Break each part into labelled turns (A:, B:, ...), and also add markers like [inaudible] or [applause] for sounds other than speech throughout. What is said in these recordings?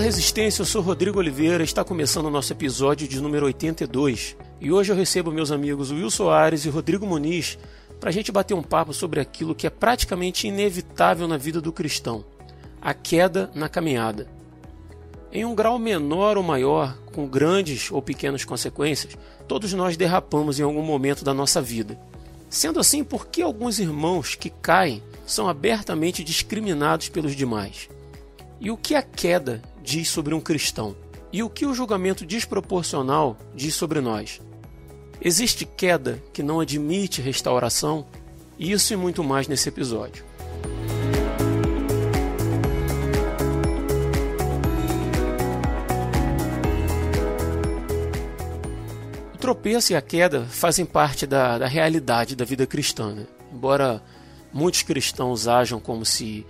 A: Fala Resistência, eu sou Rodrigo Oliveira, está começando o nosso episódio de número 82. E hoje eu recebo meus amigos Will Soares e Rodrigo Muniz para a gente bater um papo sobre aquilo que é praticamente inevitável na vida do cristão: a queda na caminhada. Em um grau menor ou maior, com grandes ou pequenas consequências, todos nós derrapamos em algum momento da nossa vida. Sendo assim, por que alguns irmãos que caem são abertamente discriminados pelos demais? E o que a queda diz sobre um cristão? E o que o julgamento desproporcional diz sobre nós? Existe queda que não admite restauração? Isso e muito mais nesse episódio. O tropeço e a queda fazem parte da, da realidade da vida cristã. Né? Embora muitos cristãos ajam como se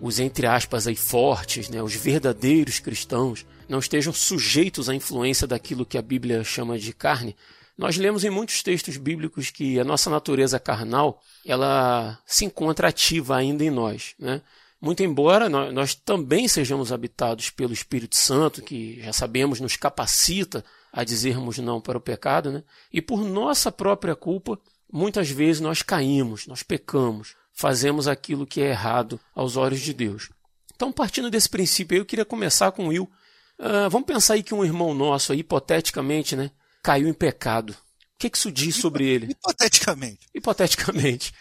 A: os entre aspas aí fortes, né, os verdadeiros cristãos, não estejam sujeitos à influência daquilo que a Bíblia chama de carne. Nós lemos em muitos textos bíblicos que a nossa natureza carnal ela se encontra ativa ainda em nós, né? Muito embora nós também sejamos habitados pelo Espírito Santo, que já sabemos nos capacita a dizermos não para o pecado, né? E por nossa própria culpa, muitas vezes nós caímos, nós pecamos, fazemos aquilo que é errado aos olhos de Deus. Então, partindo desse princípio, eu queria começar com o Will. Uh, vamos pensar aí que um irmão nosso, hipoteticamente, né, caiu em pecado. O que, que isso diz sobre ele?
B: Hipoteticamente.
A: Hipoteticamente.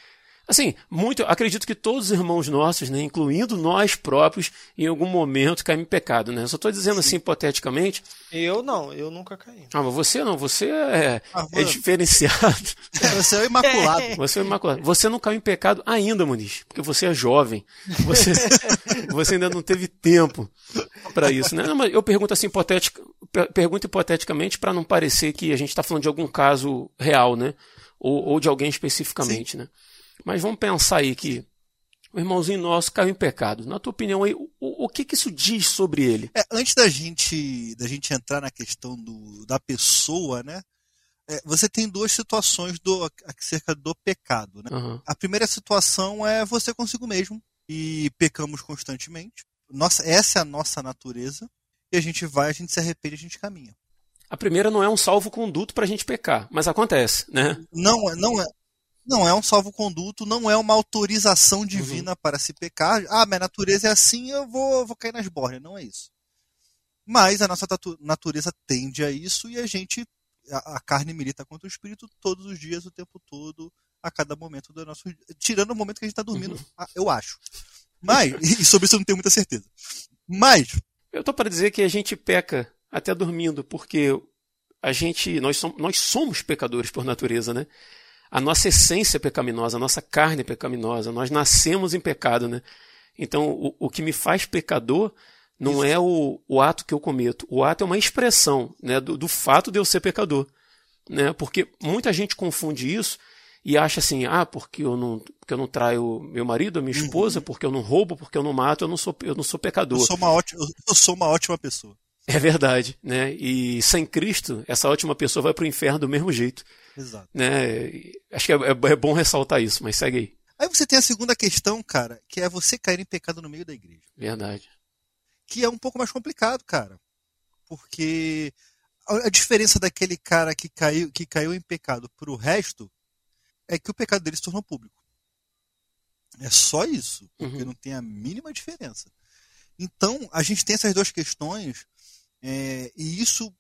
A: Assim, muito, acredito que todos os irmãos nossos, né, incluindo nós próprios, em algum momento caem em pecado, né? Eu só estou dizendo Sim. assim hipoteticamente.
C: Eu não, eu nunca caí.
A: Ah, mas você não, você é, ah, é diferenciado.
B: você é o imaculado. [laughs]
A: Você é o imaculado. Você não caiu em pecado ainda, Muniz, porque você é jovem. Você, [laughs] você ainda não teve tempo para isso, né? Não, mas eu pergunto assim hipotética, pergunto hipoteticamente para não parecer que a gente está falando de algum caso real, né? Ou, ou de alguém especificamente, Sim. né? Mas vamos pensar aí que o irmãozinho nosso caiu em pecado. Na tua opinião, aí, o, o que, que isso diz sobre ele?
B: É, antes da gente, da gente entrar na questão do, da pessoa, né? É, você tem duas situações do, acerca do pecado. Né? Uhum. A primeira situação é você consigo mesmo e pecamos constantemente. Nossa, essa é a nossa natureza. E a gente vai, a gente se arrepende, a gente caminha.
A: A primeira não é um salvo-conduto para a gente pecar, mas acontece, né?
B: Não, é, não é não é um salvo-conduto, não é uma autorização divina uhum. para se pecar. Ah, minha natureza é assim, eu vou, vou cair nas bordas. Não é isso. Mas a nossa natureza tende a isso e a gente, a, a carne milita contra o espírito todos os dias, o tempo todo, a cada momento do nosso. Tirando o momento que a gente está dormindo, uhum. eu acho. Mas, [laughs] e sobre isso eu não tenho muita certeza. Mas.
A: Eu estou para dizer que a gente peca até dormindo, porque a gente, nós somos, nós somos pecadores por natureza, né? A nossa essência é pecaminosa, a nossa carne é pecaminosa, nós nascemos em pecado, né? Então, o, o que me faz pecador não Isso. é o, o, ato que eu cometo. O ato é uma expressão né, do, do, fato de eu ser pecador. Né? Porque muita gente confunde isso e acha assim, ah, porque eu não, porque eu não traio meu marido, a minha esposa, uhum. porque eu não roubo, porque eu não mato, eu não sou, eu não sou pecador. Eu
B: sou uma ótima, eu sou uma ótima pessoa.
A: É verdade, né? E sem Cristo, essa ótima pessoa vai para o inferno do mesmo jeito.
B: Exato.
A: Né? Acho que é, é, é, bom ressaltar isso, mas segue aí.
B: Aí você tem a segunda questão, cara, que é você cair em pecado no meio da igreja.
A: Verdade.
B: Que é um pouco mais complicado, cara. Porque a diferença daquele cara que caiu, que caiu em pecado para o resto é que o pecado dele se tornou público. É só isso, porque uhum. não tem a mínima diferença. Então, a gente tem essas duas questões, é, e isso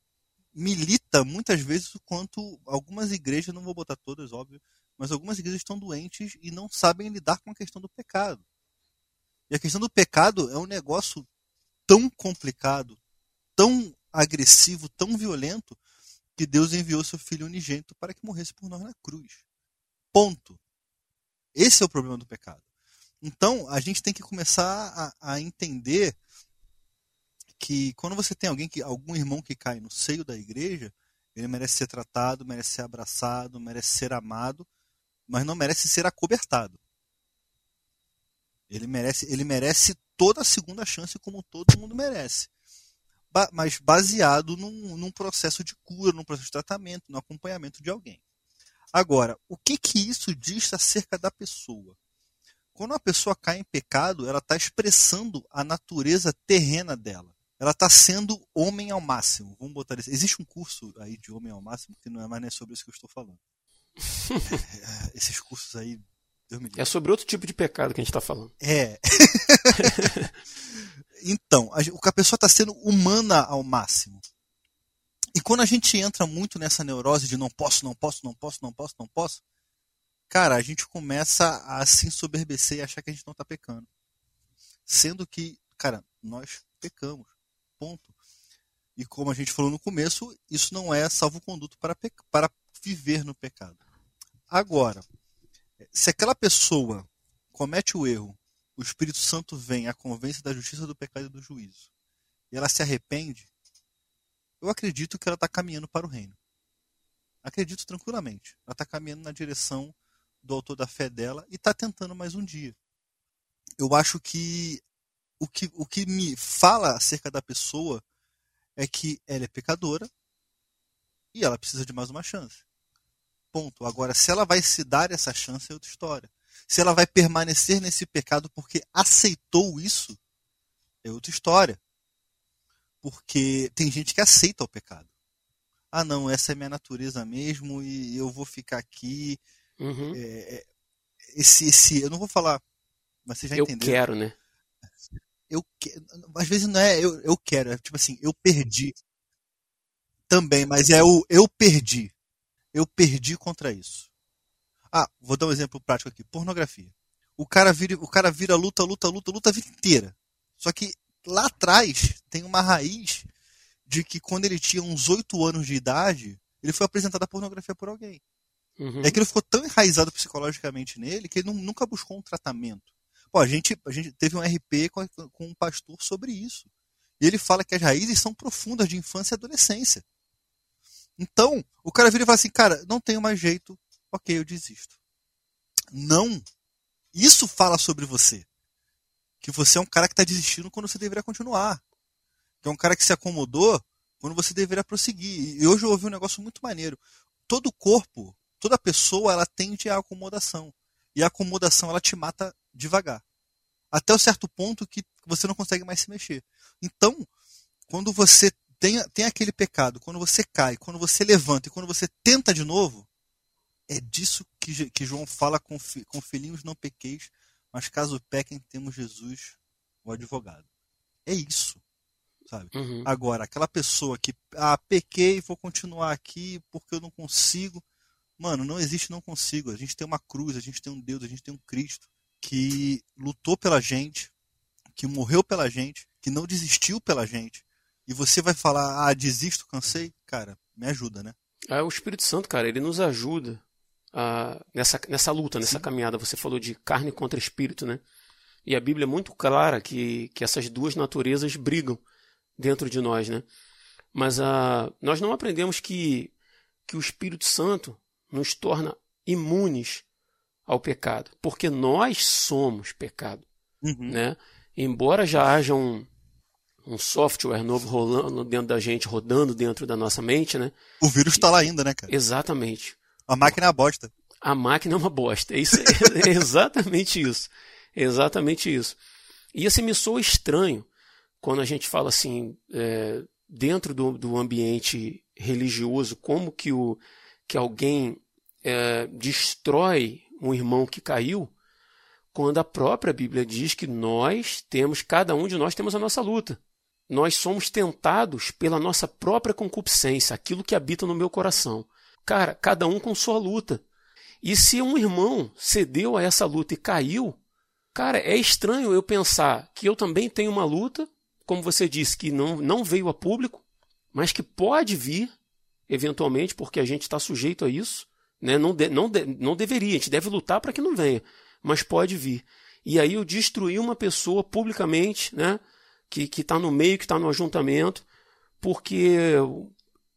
B: milita muitas vezes o quanto algumas igrejas, não vou botar todas, óbvio, mas algumas igrejas estão doentes e não sabem lidar com a questão do pecado. E a questão do pecado é um negócio tão complicado, tão agressivo, tão violento, que Deus enviou seu filho unigênito para que morresse por nós na cruz. Ponto. Esse é o problema do pecado. Então, a gente tem que começar a, a entender que quando você tem alguém que algum irmão que cai no seio da igreja, ele merece ser tratado, merece ser abraçado, merece ser amado, mas não merece ser acobertado. Ele merece, ele merece toda a segunda chance como todo mundo merece. Ba mas baseado num, num processo de cura, num processo de tratamento, no acompanhamento de alguém. Agora, o que que isso diz acerca da pessoa? Quando uma pessoa cai em pecado, ela está expressando a natureza terrena dela ela está sendo homem ao máximo. Vamos botar isso. Existe um curso aí de homem ao máximo que não é mais nem sobre isso que eu estou falando. [laughs] É, esses cursos aí.
A: É sobre outro tipo de pecado que a gente está falando.
B: É. [laughs] então, a, a pessoa está sendo humana ao máximo. E quando a gente entra muito nessa neurose de não posso, não posso, não posso, não posso, não posso, cara, a gente começa a se ensoberbecer e achar que a gente não está pecando. Sendo que, cara, nós pecamos. Ponto. E como a gente falou no começo, isso não é salvo-conduto para, para viver no pecado. Agora, se aquela pessoa comete o erro, o Espírito Santo vem, a convence da justiça, do pecado e do juízo, e ela se arrepende, eu acredito que ela está caminhando para o reino. Acredito tranquilamente. Ela está caminhando na direção do autor da fé dela e está tentando mais um dia. Eu acho que o, que o que me fala acerca da pessoa é que ela é pecadora e ela precisa de mais uma chance. Ponto. Agora, se ela vai se dar essa chance, é outra história. Se ela vai permanecer nesse pecado porque aceitou isso, é outra história. Porque tem gente que aceita o pecado. Ah, não, essa é minha natureza mesmo e eu vou ficar aqui.
A: Uhum.
B: É, é esse, esse, eu não vou falar, mas você já
A: eu
B: entendeu.
A: Eu quero, né? [laughs]
B: Eu às vezes não é eu, eu quero, é tipo assim, eu perdi. Também, mas é o eu perdi eu perdi contra isso. Ah, vou dar um exemplo prático aqui. Pornografia. O cara vira, o cara vira luta, luta, luta, luta a vida inteira. Só que lá atrás tem uma raiz de que quando ele tinha uns oito anos de idade, ele foi apresentado a pornografia por alguém. Uhum. E aquilo ficou tão enraizado psicologicamente nele que ele não, nunca buscou um tratamento. Pô, a gente, a gente teve um RP com, com um pastor sobre isso. E ele fala que as raízes são profundas de infância e adolescência. Então, o cara vira e fala assim, cara, não tenho mais jeito, ok, eu desisto. Não. Isso fala sobre você. Que você é um cara que está desistindo quando você deveria continuar. Que é um cara que se acomodou quando você deveria prosseguir. E hoje eu ouvi um negócio muito maneiro. Todo corpo, toda pessoa, ela tende à acomodação. E a acomodação, ela te mata devagar. Até o certo ponto que você não consegue mais se mexer. Então, quando você tem, tem aquele pecado, quando você cai, quando você levanta e quando você tenta de novo, é disso que, que João fala com, com filhinhos não pequeis, mas caso pequem, temos Jesus, o advogado. É isso. Sabe?
A: Uhum.
B: Agora, aquela pessoa que, ah, pequei, vou continuar aqui porque eu não consigo. Mano, não existe não consigo. A gente tem uma cruz, a gente tem um Deus, a gente tem um Cristo que lutou pela gente, que morreu pela gente, que não desistiu pela gente, e você vai falar, ah, desisto, cansei, cara, me ajuda, né?
A: É o Espírito Santo, cara, ele nos ajuda a, nessa, nessa luta, nessa Sim. caminhada. Você falou de carne contra espírito, né? E a Bíblia é muito clara que, que essas duas naturezas brigam dentro de nós, né? Mas a, nós não aprendemos que, que o Espírito Santo nos torna imunes ao pecado, porque nós somos pecado,
B: uhum.
A: né? Embora já haja um, um software novo rolando dentro da gente, rodando dentro da nossa mente, né?
B: O vírus está lá ainda, né, cara?
A: Exatamente.
B: A máquina é uma bosta.
A: A máquina é uma bosta. É, isso, [laughs] é exatamente isso. Exatamente isso. E assim, me soa estranho quando a gente fala assim, é, dentro do, do ambiente religioso, como que, o, que alguém é, destrói um irmão que caiu, quando a própria Bíblia diz que nós temos, cada um de nós temos a nossa luta nós somos tentados pela nossa própria concupiscência, aquilo que habita no meu coração. Cara, cada um com sua luta. E se um irmão cedeu a essa luta e caiu, cara, é estranho eu pensar que eu também tenho uma luta, como você disse, que não, não veio a público, mas que pode vir, eventualmente, porque a gente está sujeito a isso. Né? Não, de, não, de, não deveria, a gente deve lutar para que não venha, mas pode vir. E aí eu destruir uma pessoa publicamente, né? que está no meio, que está no ajuntamento, porque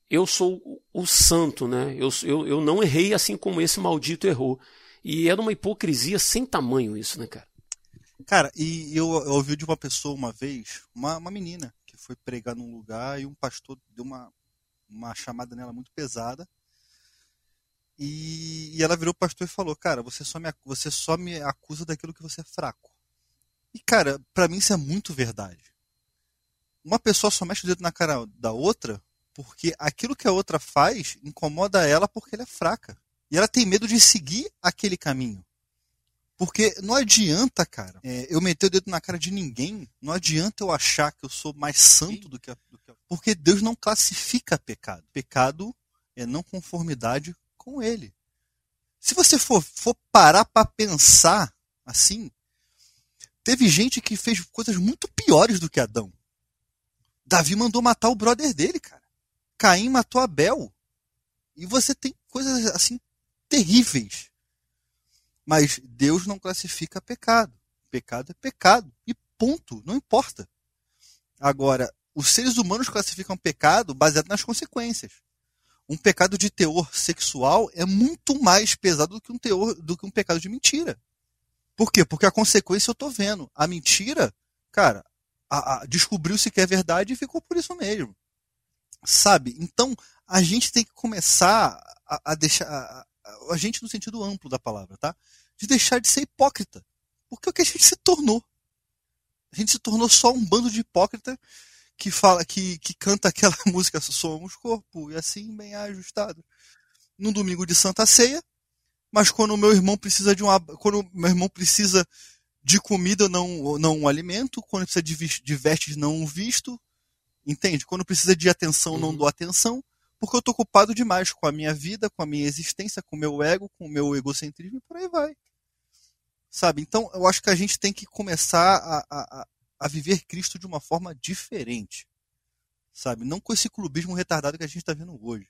A: eu sou o santo, né? Eu, eu, eu não errei assim como esse maldito errou. E era uma hipocrisia sem tamanho isso, né, cara?
B: Cara, e eu, eu ouvi de uma pessoa uma vez, uma, uma menina, que foi pregar num lugar e um pastor deu uma, uma chamada nela muito pesada. E, e ela virou pastor e falou: Cara, você só, me, você só me acusa daquilo que você é fraco. E, cara, para mim isso é muito verdade uma pessoa só mexe o dedo na cara da outra porque aquilo que a outra faz incomoda ela porque ela é fraca. E ela tem medo de seguir aquele caminho. Porque não adianta, cara, é, eu meter o dedo na cara de ninguém, não adianta eu achar que eu sou mais santo do que, a, do que a... Porque Deus não classifica pecado. Pecado é não conformidade com ele. Se você for, for parar para pensar assim, teve gente que fez coisas muito piores do que Adão. Davi mandou matar o brother dele, cara. Caim matou Abel. E você tem coisas assim terríveis. Mas Deus não classifica pecado. Pecado é pecado. E ponto. Não importa. Agora, os seres humanos classificam pecado baseado nas consequências. Um pecado de teor sexual é muito mais pesado do que um teor do que um pecado de mentira. Por quê? Porque a consequência eu estou vendo. A mentira, cara, descobriu-se que é verdade e ficou por isso mesmo. Sabe? Então, a gente tem que começar a, a deixar. A, a, gente no sentido amplo da palavra, tá? De deixar de ser hipócrita. Porque é o que a gente se tornou. A gente se tornou só um bando de hipócrita que fala, que, que canta aquela [laughs] música Somos Corpo, e assim bem ajustado. Num domingo de Santa Ceia, mas quando o meu irmão precisa de um quando meu irmão precisa de comida não não um alimento, quando precisa de, de vestes não um visto, entende? Quando precisa de atenção uhum. não dou atenção, porque eu estou ocupado demais com a minha vida, com a minha existência, com o meu ego, com o meu egocentrismo e por aí vai. Sabe? Então eu acho que a gente tem que começar a, a, a viver Cristo de uma forma diferente. Sabe? Não com esse clubismo retardado que a gente está vendo hoje.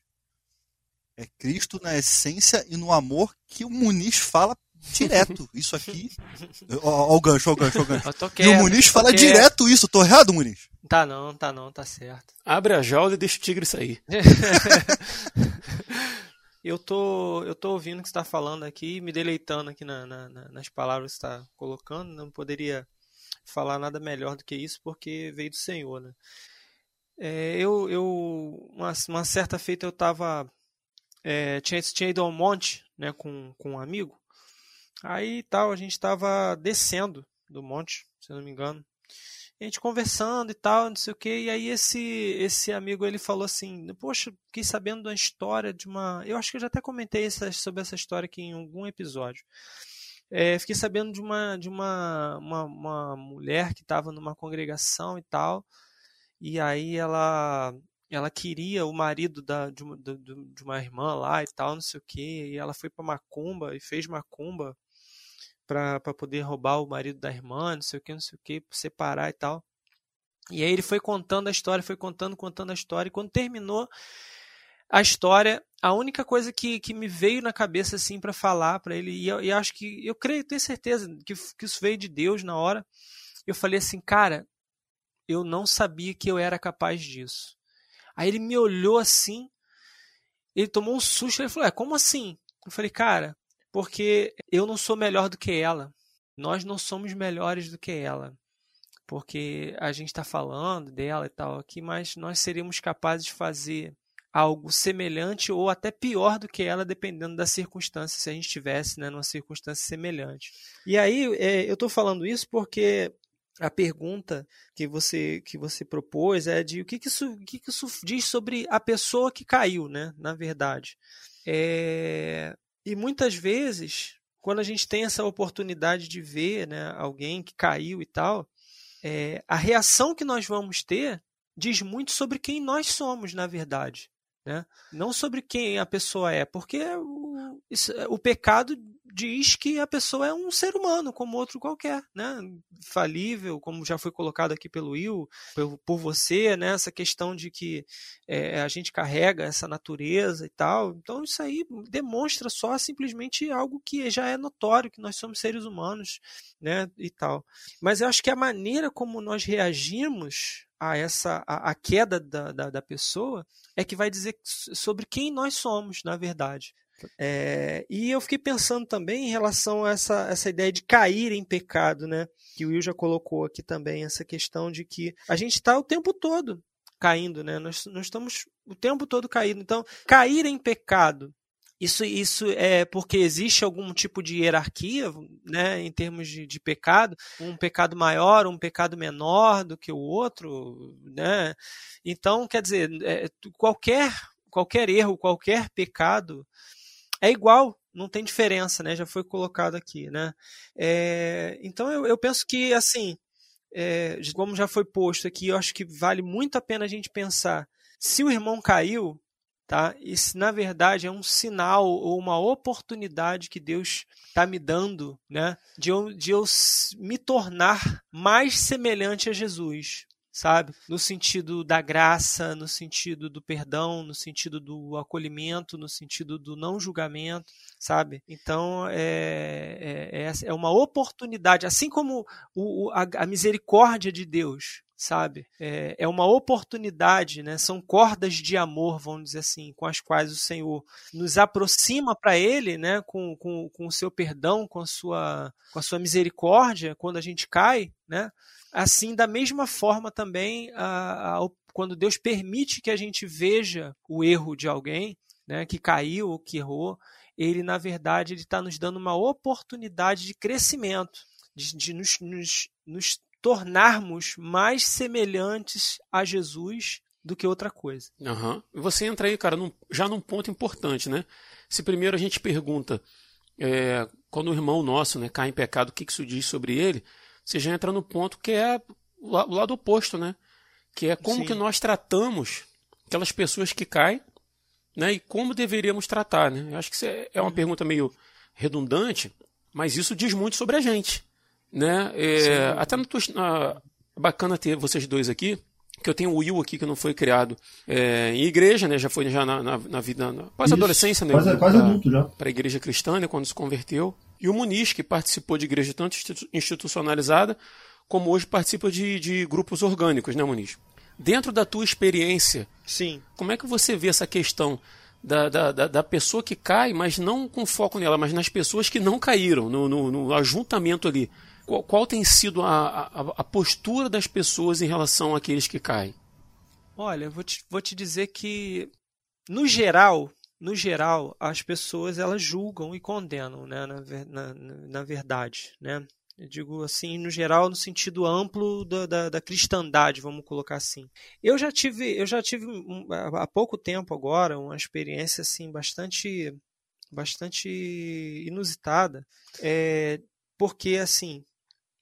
B: É Cristo na essência e no amor que o Muniz fala direto. Isso aqui. [laughs] Ó, ó o gancho, ó o gancho, ó o gancho.
C: Quieto, e
B: o Muniz fala quieto. direto isso. Tô errado, Muniz?
C: Tá não, tá não, tá certo.
A: Abre a jaula e deixa o tigre sair. [laughs]
C: eu tô, eu tô ouvindo o que você está falando aqui, me deleitando aqui na, na, nas palavras que você está colocando. Não poderia falar nada melhor do que isso, porque veio do Senhor, né? É, eu, eu uma, uma certa feita eu tava é, tinha, tinha ido ao monte né, com, com um amigo. Aí tal, a gente estava descendo do monte, se não me engano. a gente conversando e tal, não sei o que. E aí esse esse amigo ele falou assim: Poxa, fiquei sabendo da história de uma. Eu acho que eu já até comentei essa, sobre essa história aqui em algum episódio. É, fiquei sabendo de uma de uma, uma, uma mulher que estava numa congregação e tal. E aí ela ela queria o marido da, de, uma, de, uma irmã lá e tal, não sei o que, e ela foi para Macumba e fez Macumba para poder roubar o marido da irmã, não sei o que, não sei o que, separar e tal. E aí ele foi contando a história, foi contando, contando a história, e quando terminou a história, a única coisa que, que me veio na cabeça assim para falar para ele, e eu, e acho que, eu creio, tenho certeza que, que isso veio de Deus na hora, eu falei assim, cara, eu não sabia que eu era capaz disso. Aí ele me olhou assim, ele tomou um susto, ele falou: É, como assim? Eu falei: Cara, porque eu não sou melhor do que ela. Nós não somos melhores do que ela. Porque a gente está falando dela e tal aqui, mas nós seríamos capazes de fazer algo semelhante ou até pior do que ela, dependendo da circunstância, se a gente estivesse né, numa circunstância semelhante. E aí é, eu estou falando isso porque a pergunta que você que você propôs é de o que, que, isso, o que, que isso diz sobre a pessoa que caiu, né? Na verdade. É... E muitas vezes, quando a gente tem essa oportunidade de ver né, alguém que caiu e tal, é... a reação que nós vamos ter diz muito sobre quem nós somos, na verdade. Né? Não sobre quem a pessoa é, porque o, o pecado diz que a pessoa é um ser humano, como outro qualquer, né? Falível, como já foi colocado aqui pelo Will, por, por você, né? Essa questão de que é, a gente carrega essa natureza e tal. Então, isso aí demonstra só simplesmente algo que já é notório, que nós somos seres humanos, né? E tal. Mas eu acho que a maneira como nós reagimos a essa a, a queda da, da, da, pessoa é que vai dizer sobre quem nós somos, na verdade. É, e eu fiquei pensando também em relação a essa, essa ideia de cair em pecado, né? Que o Will já colocou aqui também, essa questão de que a gente está o tempo todo caindo, né? Nós, nós estamos o tempo todo caindo. Então, cair em pecado Isso, isso é porque existe algum tipo de hierarquia, né, em termos de, de pecado, um pecado maior, um pecado menor do que o outro, né? Então, quer dizer, é, qualquer qualquer erro, qualquer pecado é igual, não tem diferença, né? Já foi colocado aqui, né? É, então eu, eu penso que assim, é, como já foi posto aqui, eu acho que vale muito a pena a gente pensar se o irmão caiu, tá? Isso na verdade é um sinal ou uma oportunidade que Deus está me dando, né? De eu, de eu me tornar mais semelhante a Jesus, sabe? No sentido da graça, no sentido do perdão, no sentido do acolhimento, no sentido do não julgamento, sabe? Então é, é, é uma oportunidade, assim como o, a, a misericórdia de Deus sabe? É, é uma oportunidade, né? São cordas de amor, vamos dizer assim, com as quais o Senhor nos aproxima para Ele, né? Com, com, com o seu perdão, com a sua, com a sua misericórdia, quando a gente cai, né? Assim, da mesma forma também, a, a, quando Deus permite que a gente veja o erro de alguém, né? Que caiu ou que errou, ele na verdade ele está nos dando uma oportunidade de crescimento, de, de nos, nos, nos tornarmos mais semelhantes a Jesus do que outra coisa.
A: Uhum. Você entra aí, cara, num, já num ponto importante, né? Se primeiro a gente pergunta é, quando o irmão nosso né, cai em pecado, o que isso diz sobre ele, você já entra no ponto que é o lado oposto, né? Que é como Sim. que nós tratamos aquelas pessoas que caem, né? E como deveríamos tratar, né? Eu acho que isso é, é uma uhum. pergunta meio redundante, mas isso diz muito sobre a gente. Né? É, até no, na, bacana ter vocês dois aqui, que eu tenho o Will aqui que não foi criado é, em igreja, né? Já foi já na, na, na vida, na, quase adolescência, né?
B: Quase, quase adulto já.
A: Para a igreja cristã, né? Quando se converteu. E o Muniz, que participou de igreja tanto institucionalizada, como hoje participa de, de grupos orgânicos, né, Muniz? Dentro da tua experiência,
C: Sim.
A: como é que você vê essa questão da, da, da, pessoa que cai, mas não com foco nela, mas nas pessoas que não caíram, no, no, no ajuntamento ali? Qual, qual tem sido a, a, a, postura das pessoas em relação àqueles que caem?
C: Olha, vou te, vou te dizer que, no geral, no geral, as pessoas elas julgam e condenam, né, na, na, na verdade, né? Eu digo assim, no geral, no sentido amplo da, da, da, cristandade, vamos colocar assim. Eu já tive, eu já tive há pouco tempo agora uma experiência assim bastante, bastante inusitada, é, porque assim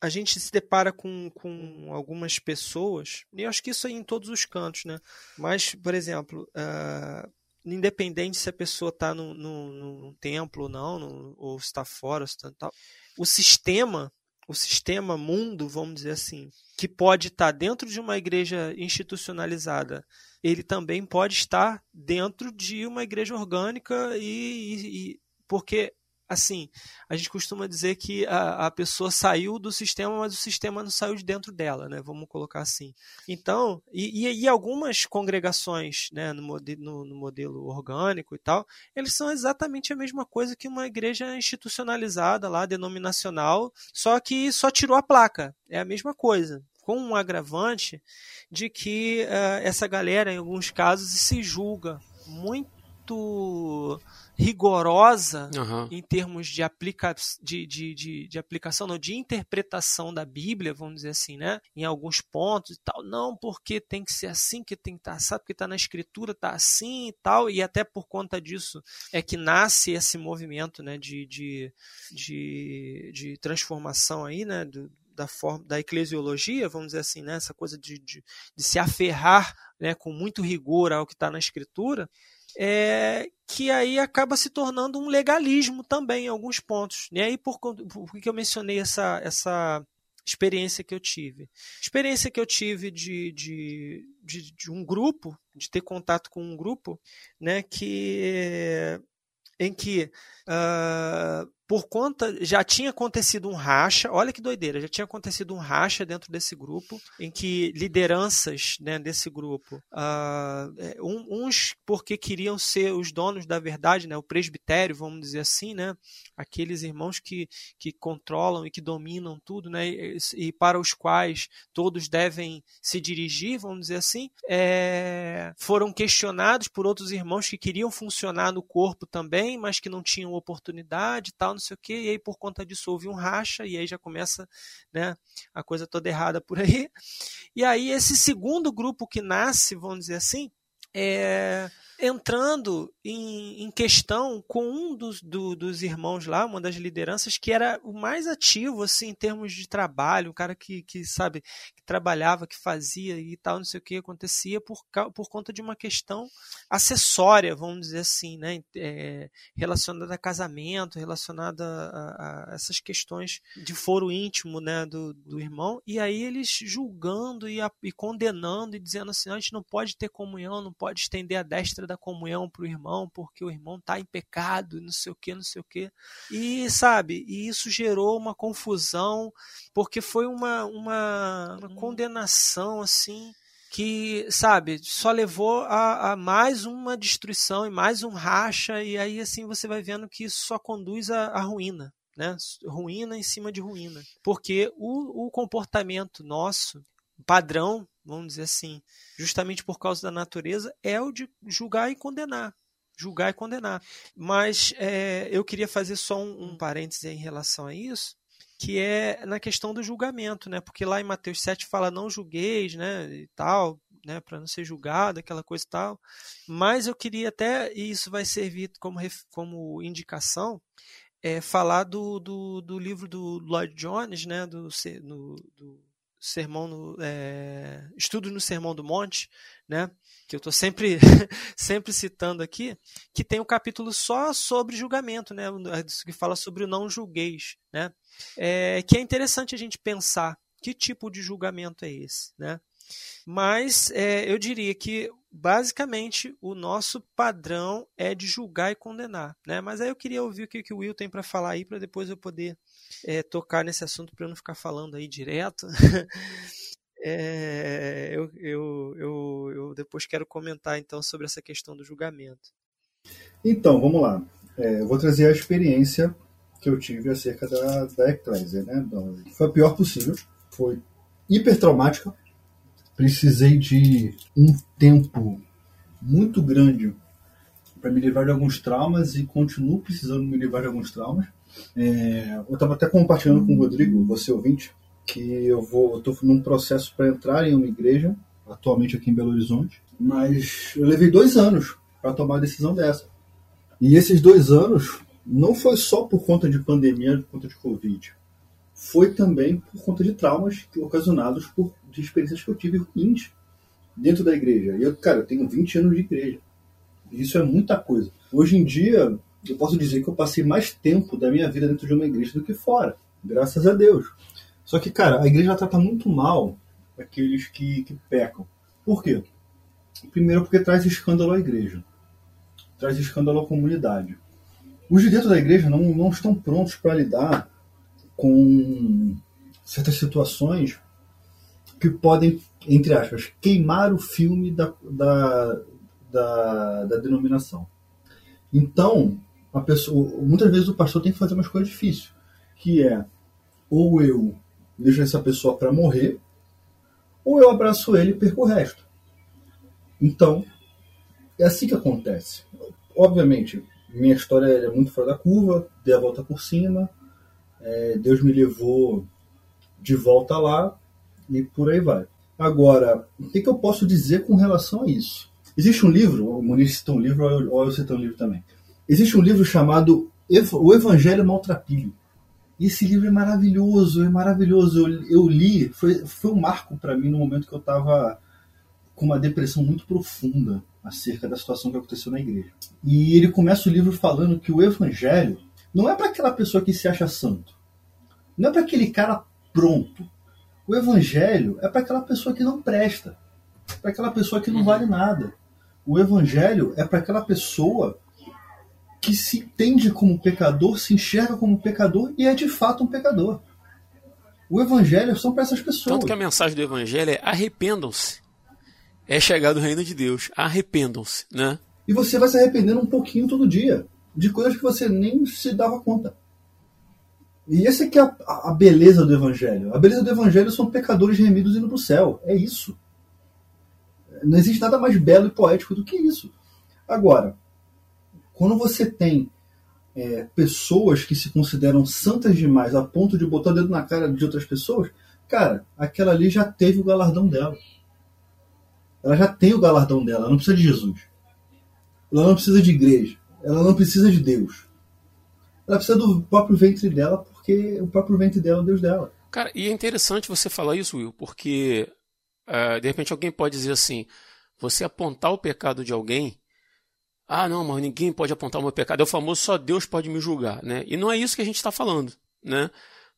C: a gente se depara com, com algumas pessoas, e eu acho que isso é em todos os cantos, né? Mas, por exemplo, uh, independente se a pessoa está no, no, templo ou não, no, ou está fora, ou está tal, o sistema, o sistema mundo, vamos dizer assim, que pode estar tá dentro de uma igreja institucionalizada, ele também pode estar dentro de uma igreja orgânica e, e, e porque assim, a gente costuma dizer que a, a pessoa saiu do sistema, mas o sistema não saiu de dentro dela, né? Vamos colocar assim. Então, e, e, e algumas congregações, né, no, no, no, modelo orgânico e tal, eles são exatamente a mesma coisa que uma igreja institucionalizada lá, denominacional, só que só tirou a placa. É a mesma coisa com um agravante de que uh, essa galera, em alguns casos, se julga muito rigorosa uhum. em termos de, aplica de, de, de, de, aplicação, não, de interpretação da Bíblia, vamos dizer assim, né? Em alguns pontos e tal. Não, porque tem que ser assim, que tem que estar assim, porque está na escritura, está assim e tal. E até por conta disso é que nasce esse movimento né, de, de, de, de transformação aí, né? Do, da forma da eclesiologia, vamos dizer assim, né? essa coisa de, de, de se aferrar né, com muito rigor ao que está na escritura, é, que aí acaba se tornando um legalismo também em alguns pontos. E aí, por, por que eu mencionei essa, essa experiência que eu tive? Experiência que eu tive de, de, de, de um grupo, de ter contato com um grupo, né, que em que uh, por conta já tinha acontecido um racha, olha que doideira, já tinha acontecido um racha dentro desse grupo, em que lideranças né, desse grupo, uh, uns porque queriam ser os donos da verdade, né, o presbitério, vamos dizer assim, né, aqueles irmãos que, que controlam e que dominam tudo, né, e, e para os quais todos devem se dirigir, vamos dizer assim, é, foram questionados por outros irmãos que queriam funcionar no corpo também, mas que não tinham oportunidade tal não sei o quê, e aí por conta disso houve um racha, e aí já começa né, a coisa toda errada por aí. E aí esse segundo grupo que nasce, vamos dizer assim, é, entrando em, em, questão com um dos, do, dos irmãos lá, uma das lideranças, que era o mais ativo assim, em termos de trabalho, um cara que, que sabe, que trabalhava, que fazia e tal, não sei o que acontecia por, por conta de uma questão acessória, vamos dizer assim, né? É, relacionada a casamento, relacionada a, a, essas questões de foro íntimo né, do, do irmão, e aí eles julgando e, a, e condenando e dizendo assim, a gente não pode ter comunhão, não pode estender a destra da comunhão para o irmão, porque o irmão está em pecado, não sei o que, não sei o que. E, sabe, e isso gerou uma confusão, porque foi uma, uma, uma condenação, assim, que, sabe, só levou a, a, mais uma destruição e mais um racha, e aí, assim, você vai vendo que isso só conduz à, à ruína. Né? Ruína em cima de ruína. Porque o, o comportamento nosso, padrão, vamos dizer assim, justamente por causa da natureza, é o de julgar e condenar. Julgar e condenar. Mas é, eu queria fazer só um, um parêntese em relação a isso, que é na questão do julgamento, né? Porque lá em Mateus 7 fala não julgueis, né, e tal, né, para não ser julgado, aquela coisa e tal. Mas eu queria até, e isso vai servir como, como indicação, é, falar do, do, do livro do Lloyd Jones, né, do, no, do sermão no, é, estudo no Sermão do Monte, né, que eu estou sempre, [laughs] sempre citando aqui, que tem um capítulo só sobre julgamento, né, que fala sobre o não julgueis, né, é, que é interessante a gente pensar que tipo de julgamento é esse, né. Mas é, eu diria que basicamente o nosso padrão é de julgar e condenar, né? Mas aí eu queria ouvir o que, que o Will tem para falar aí para depois eu poder é, tocar nesse assunto para eu não ficar falando aí direto. [laughs] é, eu, eu, eu, eu, depois quero comentar então sobre essa questão do julgamento.
B: Então, vamos lá. É, eu vou trazer a experiência que eu tive acerca da, da Ecclesia, né? Foi a pior possível, foi hiper traumática. Precisei de um tempo muito grande para me livrar de alguns traumas e continuo precisando me livrar de alguns traumas. É, eu estava até compartilhando com o Rodrigo, você ouvinte, que eu vou, estou num processo para entrar em uma igreja, atualmente aqui em Belo Horizonte, mas eu levei dois anos para tomar a decisão dessa. E esses dois anos não foi só por conta de pandemia, por conta de Covid, foi também por conta de traumas ocasionados por de experiências que eu tive ruins dentro da igreja. E eu, cara, eu tenho 20 anos de igreja. Isso é muita coisa. Hoje em dia, eu posso dizer que eu passei mais tempo da minha vida dentro de uma igreja do que fora, graças a Deus. Só que, cara, a igreja trata muito mal aqueles que, que pecam. Por quê? Primeiro, porque traz escândalo à igreja, traz escândalo à comunidade. Os de dentro da igreja não, não estão prontos para lidar com certas situações que podem, entre aspas, queimar o filme da, da, da, da denominação. Então, a pessoa, muitas vezes o pastor tem que fazer uma escolha difícil, que é ou eu deixo essa pessoa para morrer, ou eu abraço ele e perco o resto. Então, é assim que acontece. Obviamente, minha história é muito fora da curva, dei a volta por cima, é, Deus me levou de volta lá e por aí vai. Agora, o que, que eu posso dizer com relação a isso? Existe um livro, o Muniz citou um livro, ou eu cito um livro também, Existe um livro chamado O Evangelho Maltrapilho. E esse livro é maravilhoso, é maravilhoso. Eu, eu li, foi, foi um marco para mim no momento que eu estava com uma depressão muito profunda acerca da situação que aconteceu na igreja. E ele começa o livro falando que o Evangelho não é para aquela pessoa que se acha santo, não é para aquele cara pronto. O Evangelho é para aquela pessoa que não presta, para aquela pessoa que não vale nada. O Evangelho é para aquela pessoa que se entende como pecador, se enxerga como pecador e é de fato um pecador. O evangelho são para essas pessoas.
A: Tanto que a mensagem do evangelho é arrependam-se. É chegado o reino de Deus. Arrependam-se, né?
B: E você vai se arrependendo um pouquinho todo dia de coisas que você nem se dava conta. E essa é que é a, a beleza do evangelho. A beleza do evangelho são pecadores remidos indo para o céu. É isso. Não existe nada mais belo e poético do que isso. Agora, quando você tem é, pessoas que se consideram santas demais a ponto de botar o dedo na cara de outras pessoas, cara, aquela ali já teve o galardão dela. Ela já tem o galardão dela, ela não precisa de Jesus. Ela não precisa de igreja. Ela não precisa de Deus. Ela precisa do próprio ventre dela, porque o próprio ventre dela é o Deus dela.
A: Cara, e é interessante você falar isso, Will, porque uh, de repente alguém pode dizer assim: você apontar o pecado de alguém. Ah, não, mas ninguém pode apontar o meu pecado. É o famoso só Deus pode me julgar, né? E não é isso que a gente está falando, né?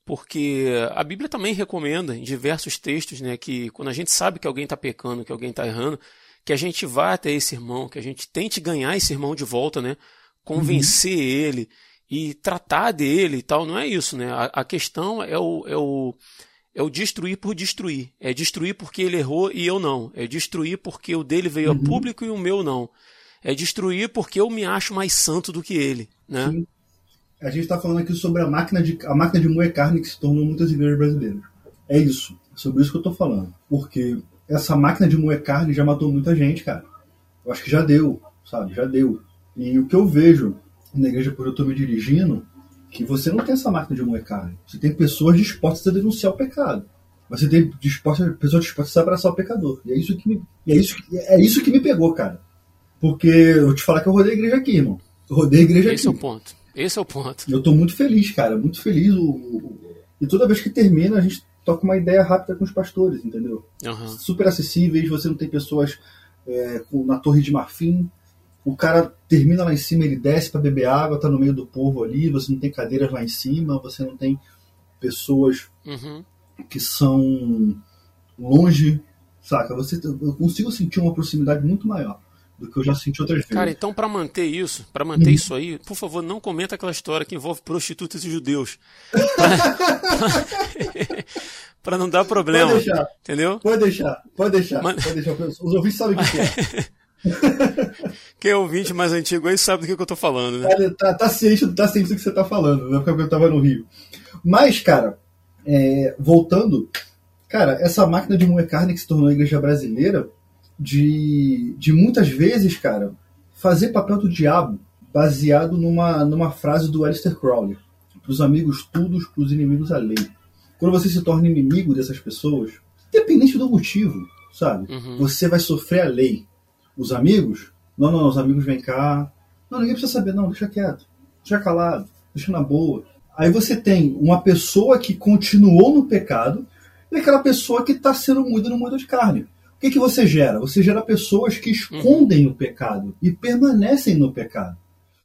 A: Porque a Bíblia também recomenda em diversos textos, né, que quando a gente sabe que alguém está pecando, que alguém está errando, que a gente vá até esse irmão, que a gente tente ganhar esse irmão de volta, né? Convencer uhum. ele e tratar dele e tal. Não é isso, né? A, a questão é o, é o é o destruir por destruir. É destruir porque ele errou e eu não. É destruir porque o dele veio uhum. a público e o meu não. É destruir porque eu me acho mais santo do que ele, né? Sim.
B: A gente está falando aqui sobre a máquina de a máquina de moer carne que se tornou muitas igrejas brasileiras. É isso. É sobre isso que eu estou falando. Porque essa máquina de moer carne já matou muita gente, cara. Eu acho que já deu, sabe? Já deu. E o que eu vejo na igreja por eu estou me dirigindo, que você não tem essa máquina de moer carne. Você tem pessoas dispostas a denunciar o pecado. Você tem pessoas dispostas a abraçar o pecador. E é isso que me, é isso, é isso que me pegou, cara. Porque eu te falar que eu rodei a igreja aqui, irmão. Eu rodei a igreja
A: Esse
B: aqui.
A: Esse é o ponto. Esse é o ponto.
B: Eu tô muito feliz, cara. Muito feliz. O, e toda vez que termina, a gente toca uma ideia rápida com os pastores, entendeu?
A: Uhum.
B: Super acessíveis, você não tem pessoas é, na torre de marfim. O cara termina lá em cima, ele desce para beber água, tá no meio do povo ali, você não tem cadeiras lá em cima, você não tem pessoas
A: uhum.
B: que são longe, saca? Você, eu consigo sentir uma proximidade muito maior do que eu já senti outras vezes.
A: Cara, então para manter isso, para manter uhum. isso aí, por favor, não comenta aquela história que envolve prostitutas e judeus. [laughs] para não dar problema.
B: Pode deixar.
A: Entendeu?
B: Pode deixar, pode deixar, Man... pode deixar. Os ouvintes sabem o que é. [laughs]
A: Quem é ouvinte mais antigo aí sabe do que, eu tô falando, né?
B: Tá, tá, tá, ciente, tá ciente do que você tá falando, né? Porque eu tava no Rio. Mas, cara, é, voltando, cara, essa máquina de moer carne que se tornou a igreja brasileira, de, de muitas vezes, cara, fazer papel do diabo baseado numa, numa frase do Alistair Crowley. Para os amigos tudo, para os inimigos a lei. Quando você se torna inimigo dessas pessoas, independente do motivo, sabe?
A: Uhum.
B: Você vai sofrer a lei. Os amigos, não, não, os amigos vêm cá. Não, ninguém precisa saber, não, deixa quieto. Deixa calado, deixa na boa. Aí você tem uma pessoa que continuou no pecado e aquela pessoa que está sendo moída no moído de carne. O que, que você gera? Você gera pessoas que escondem uhum. o pecado e permanecem no pecado.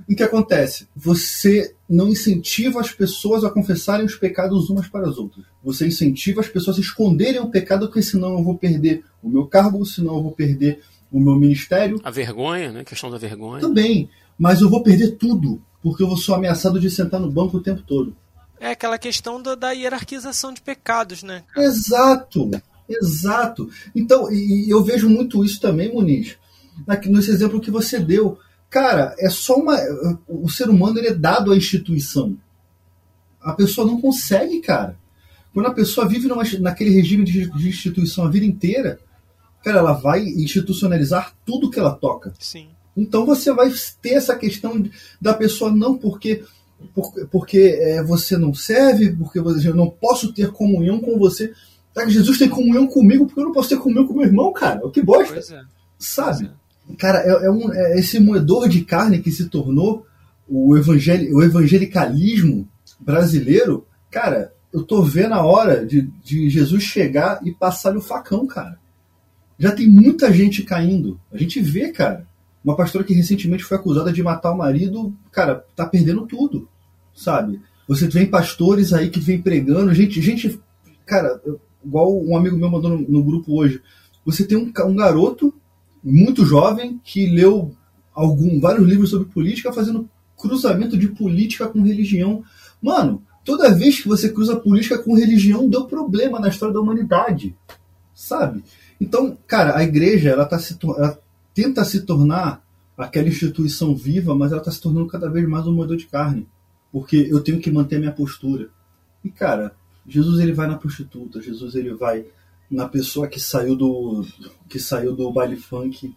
B: E o que acontece? Você não incentiva as pessoas a confessarem os pecados umas para as outras. Você incentiva as pessoas a esconderem o pecado, porque senão eu vou perder o meu cargo, senão eu vou perder o meu ministério.
A: A vergonha, né? A questão da vergonha.
B: Também. Mas eu vou perder tudo, porque eu vou ser ameaçado de sentar no banco o tempo todo.
C: É aquela questão da, da hierarquização de pecados, né?
B: Exato. Exato. Então, e, eu vejo muito isso também, Muniz, nesse exemplo que você deu. Cara, é só uma. O ser humano ele é dado à instituição. A pessoa não consegue, cara. Quando a pessoa vive numa, naquele regime de, de instituição a vida inteira, cara, ela vai institucionalizar tudo que ela toca.
C: Sim.
B: Então você vai ter essa questão da pessoa não porque porque é, você não serve, porque você, eu não posso ter comunhão com você. Jesus tem comunhão comigo porque eu não posso ter comunhão com meu irmão, cara. O que bosta.
C: Pois é.
B: Sabe? É. Cara, é, é, um, é, esse moedor de carne que se tornou o, evangel, o evangelicalismo brasileiro. Cara, eu tô vendo a hora de, de Jesus chegar e passar-lhe o facão, cara. Já tem muita gente caindo. A gente vê, cara. Uma pastora que recentemente foi acusada de matar o marido, cara, tá perdendo tudo, sabe? Você tem pastores aí que vem pregando, gente, gente, cara, igual um amigo meu mandou no, no grupo hoje. Você tem um, um, garoto muito jovem que leu algum, vários livros sobre política fazendo cruzamento de política com religião. Mano, toda vez que você cruza política com religião, deu problema na história da humanidade. Sabe? Então, cara, a igreja, ela, tá se, ela tenta se tornar aquela instituição viva, mas ela está se tornando cada vez mais um moedor de carne. Porque eu tenho que manter minha postura. E, cara, Jesus ele vai na prostituta, Jesus ele vai na pessoa que saiu do que saiu do baile funk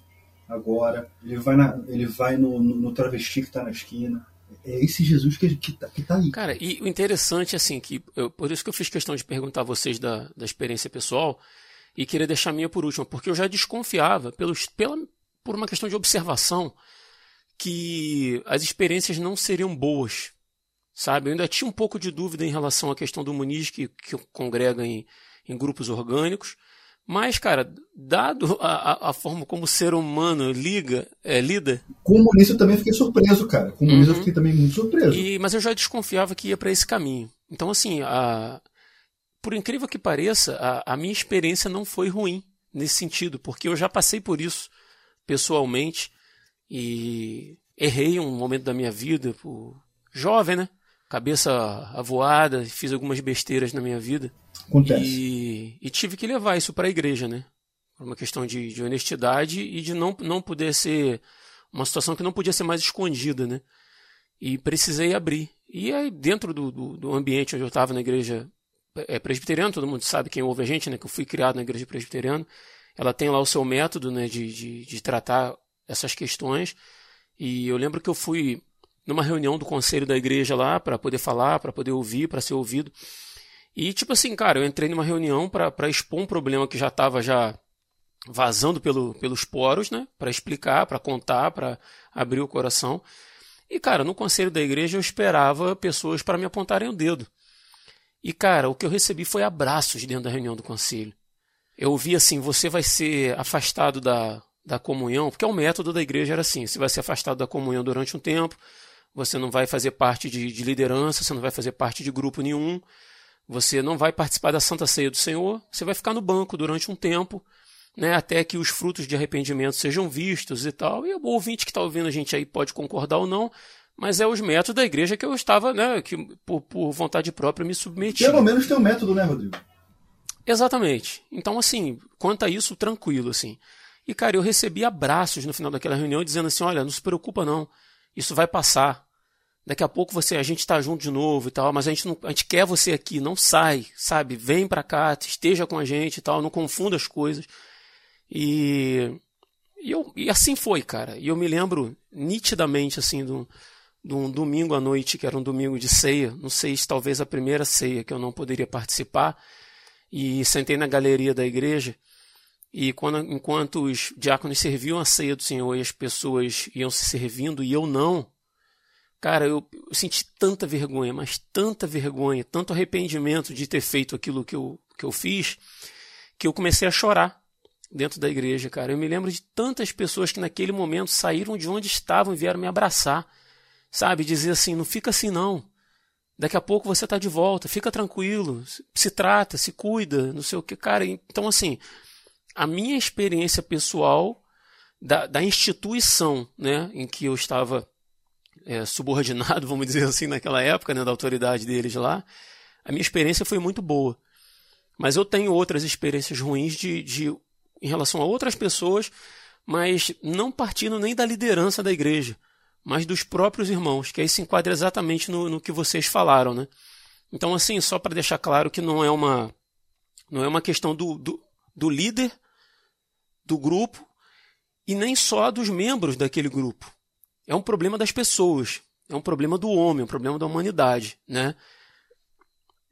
B: agora, ele vai, na, ele vai no, no, no travesti que está na esquina. É esse Jesus que, que, tá, que tá aí.
A: Cara, e o interessante, assim, que eu, por isso que eu fiz questão de perguntar a vocês da, da experiência pessoal e queria deixar a minha por última, porque eu já desconfiava, pelos, pela, por uma questão de observação, que as experiências não seriam boas. Sabe? Eu ainda tinha um pouco de dúvida em relação à questão do Muniz, que, que congrega em, em grupos orgânicos. Mas, cara, dado a, a, forma como o ser humano liga, é, lida.
B: Com o eu também fiquei surpreso, cara. Com o uhum. eu fiquei também muito surpreso.
A: E, mas eu já desconfiava que ia para esse caminho. Então, assim, a, por incrível que pareça, a, a minha experiência não foi ruim nesse sentido, porque eu já passei por isso pessoalmente e errei um momento da minha vida, por... jovem, né? Cabeça avoada, fiz algumas besteiras na minha vida.
B: Acontece.
A: E, e tive que levar isso para a igreja, né? Por uma questão de, de honestidade e de não, não poder ser uma situação que não podia ser mais escondida, né? E precisei abrir. E aí, dentro do, do, do ambiente onde eu estava na igreja é, presbiteriana, todo mundo sabe quem ouve a gente, né? Que eu fui criado na igreja presbiteriana ela tem lá o seu método né, de, de, de tratar essas questões. E eu lembro que eu fui numa reunião do conselho da igreja lá para poder falar, para poder ouvir, para ser ouvido. E tipo assim, cara, eu entrei numa reunião para expor um problema que já estava já vazando pelo, pelos poros, né? Para explicar, para contar, para abrir o coração. E cara, no conselho da igreja eu esperava pessoas para me apontarem o dedo. E cara, o que eu recebi foi abraços dentro da reunião do conselho eu ouvi assim: você vai ser afastado da, da comunhão, porque o método da igreja era assim: você vai ser afastado da comunhão durante um tempo, você não vai fazer parte de, de liderança, você não vai fazer parte de grupo nenhum, você não vai participar da Santa Ceia do Senhor, você vai ficar no banco durante um tempo, né, até que os frutos de arrependimento sejam vistos e tal. E o ouvinte que está ouvindo a gente aí pode concordar ou não, mas é os métodos da igreja que eu estava, né, que por, por vontade própria me submeti.
B: Pelo menos tem um método, né, Rodrigo?
A: Exatamente. Então, assim, quanto a isso, tranquilo, assim. E, cara, eu recebi abraços no final daquela reunião dizendo assim: olha, não se preocupa, não. Isso vai passar. Daqui a pouco você, a gente está junto de novo e tal, mas a gente, não, a gente quer você aqui, não sai, sabe? Vem para cá, esteja com a gente e tal, não confunda as coisas. E, e, eu, e assim foi, cara. E eu me lembro nitidamente, assim, de um, de um domingo à noite, que era um domingo de ceia, não sei se talvez a primeira ceia que eu não poderia participar, e sentei na galeria da igreja. E quando, enquanto os diáconos serviam a ceia do Senhor e as pessoas iam se servindo e eu não, cara, eu, eu senti tanta vergonha, mas tanta vergonha, tanto arrependimento de ter feito aquilo que eu, que eu fiz, que eu comecei a chorar dentro da igreja, cara. Eu me lembro de tantas pessoas que naquele momento saíram de onde estavam e vieram me abraçar, sabe? Dizer assim: não fica assim não. Daqui a pouco você está de volta, fica tranquilo, se trata, se cuida, não sei o que, cara. Então, assim, a minha experiência pessoal da, da instituição né, em que eu estava é, subordinado, [laughs] vamos dizer assim, naquela época, né, da autoridade deles lá, a minha experiência foi muito boa. Mas eu tenho outras experiências ruins de, de, em relação a outras pessoas, mas não partindo nem da liderança da igreja mas dos próprios irmãos, que aí se enquadra exatamente no, no que vocês falaram, né? Então, assim, só para deixar claro que não é uma, não é uma questão do, do, do líder do grupo e nem só dos membros daquele grupo. É um problema das pessoas, é um problema do homem, é um problema da humanidade, né?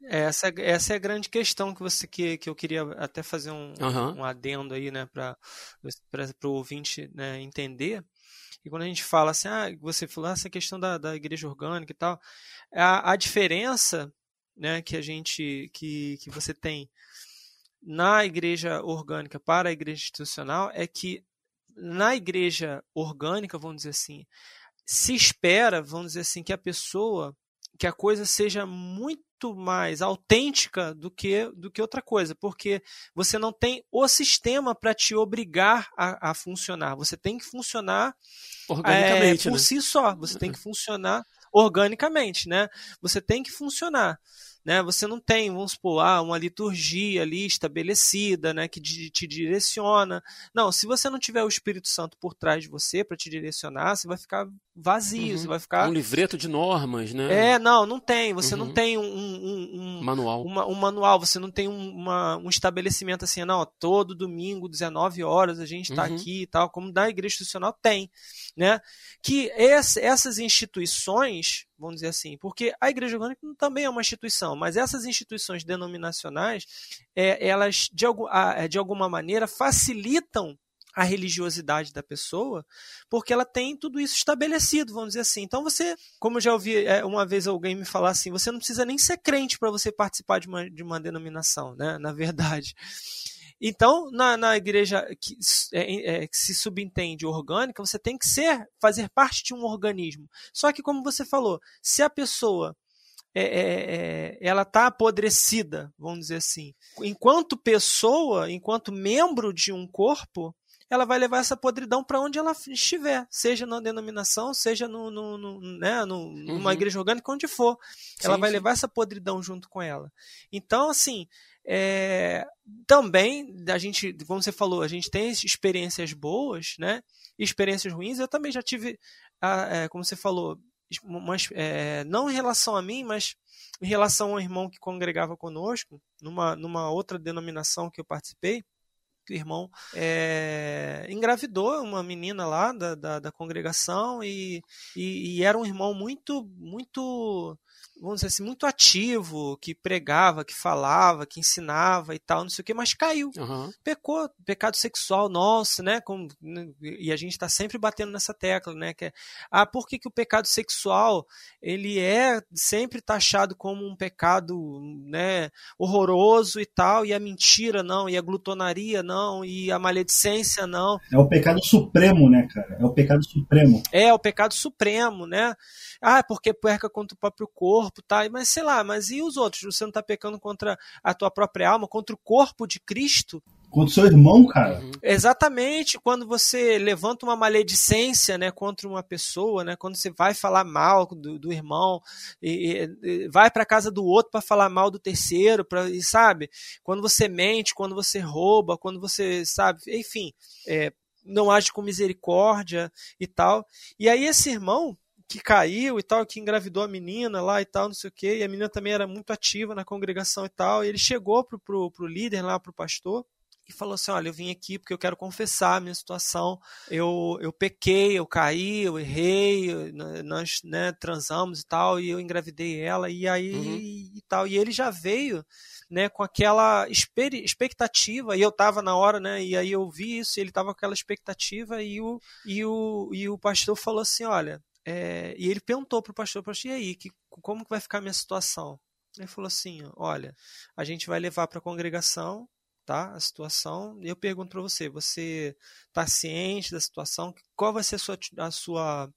C: Essa, essa é a grande questão que você que, que eu queria até fazer um, uhum. um adendo aí, né, para o ouvinte né, entender e quando a gente fala assim, ah, você falou ah, essa questão da, da igreja orgânica e tal, a, a diferença né, que a gente que, que você tem na igreja orgânica para a igreja institucional é que na igreja orgânica, vamos dizer assim, se espera, vamos dizer assim, que a pessoa que a coisa seja muito mais autêntica do que, do que outra coisa, porque você não tem o sistema para te obrigar a, a, funcionar. Você tem que funcionar
A: organicamente
C: é, por
A: né?
C: si só. Você tem que funcionar organicamente, né? Você tem que funcionar. Né? Você não tem, vamos supor, ah, uma liturgia ali estabelecida, né, que te direciona. Não, se você não tiver o Espírito Santo por trás de você para te direcionar, você vai ficar vazio, uhum. você vai ficar
A: um livreto de normas, né?
C: É, não, não tem. Você uhum. não tem um, um, um
A: manual,
C: uma, um manual. Você não tem uma, um estabelecimento assim, não. Todo domingo, 19 horas, a gente está uhum. aqui e tal, como da igreja institucional tem, né? Que esse, essas instituições vamos dizer assim, porque a Igreja Orgânica também é uma instituição, mas essas instituições denominacionais, é, elas de, algum, é, de alguma maneira facilitam a religiosidade da pessoa, porque ela tem tudo isso estabelecido, vamos dizer assim. Então você, como eu já ouvi é, uma vez alguém me falar assim, você não precisa nem ser crente para você participar de uma, de uma denominação, né? Na verdade. Então, na, na igreja que, é, é, que, se subentende orgânica, você tem que ser, fazer parte de um organismo. Só que, como você falou, se a pessoa é, é, é ela está apodrecida, vamos dizer assim, enquanto pessoa, enquanto membro de um corpo, ela vai levar essa podridão para onde ela estiver, seja na denominação, seja no, no, no né, no, numa uhum. igreja orgânica, onde for. Ela sim, vai sim. levar essa podridão junto com ela. Então, assim, é, também a gente, como você falou, a gente tem experiências boas, né? Experiências ruins. Eu também já tive, é, como você falou, é, não em relação a mim, mas em relação ao irmão que congregava conosco, numa, numa outra denominação que eu participei, que o irmão é, engravidou uma menina lá da, da, da congregação e, e, e, era um irmão muito, muito vamos dizer assim, muito ativo, que pregava, que falava, que ensinava e tal, não sei o que, mas caiu. Uhum. Pecou, pecado sexual nosso, né? Com, né, e a gente está sempre batendo nessa tecla, né? Que é, ah, por que, que o pecado sexual ele é sempre taxado como um pecado né, horroroso e tal, e a mentira não, e a glutonaria não, e a maledicência não.
B: É o pecado supremo, né, cara? É o pecado supremo.
C: É, o pecado supremo, né? Ah, porque peca contra o próprio corpo, tá? Mas sei lá, mas e os outros? Você não está pecando contra a tua própria alma, contra o corpo de Cristo?
B: Contra o seu irmão, cara. Uhum.
C: Exatamente, quando você levanta uma maledicência, né, contra uma pessoa, né, quando você vai falar mal do, do irmão, e, e vai para casa do outro para falar mal do terceiro, para sabe? Quando você mente, quando você rouba, quando você, sabe, enfim, é, não age com misericórdia e tal. E aí esse irmão, que caiu e tal, que engravidou a menina lá e tal, não sei o quê, e a menina também era muito ativa na congregação e tal, e ele chegou pro, pro, pro líder lá, pro pastor, e falou assim: Olha, eu vim aqui porque eu quero confessar a minha situação. Eu, eu pequei, eu caí, eu errei, nós né, transamos e tal, e eu engravidei ela, e aí uhum. e tal. E ele já veio né, com aquela expectativa, e eu estava na hora, né, e aí eu vi isso, e ele estava com aquela expectativa, e o, e, o, e o pastor falou assim: Olha, é, e ele perguntou para o pastor, pastor, e aí, que, como que vai ficar a minha situação? Ele falou assim, olha, a gente vai levar para a congregação, tá, a situação, e eu pergunto para você, você está ciente da situação? Qual vai ser a sua, a sua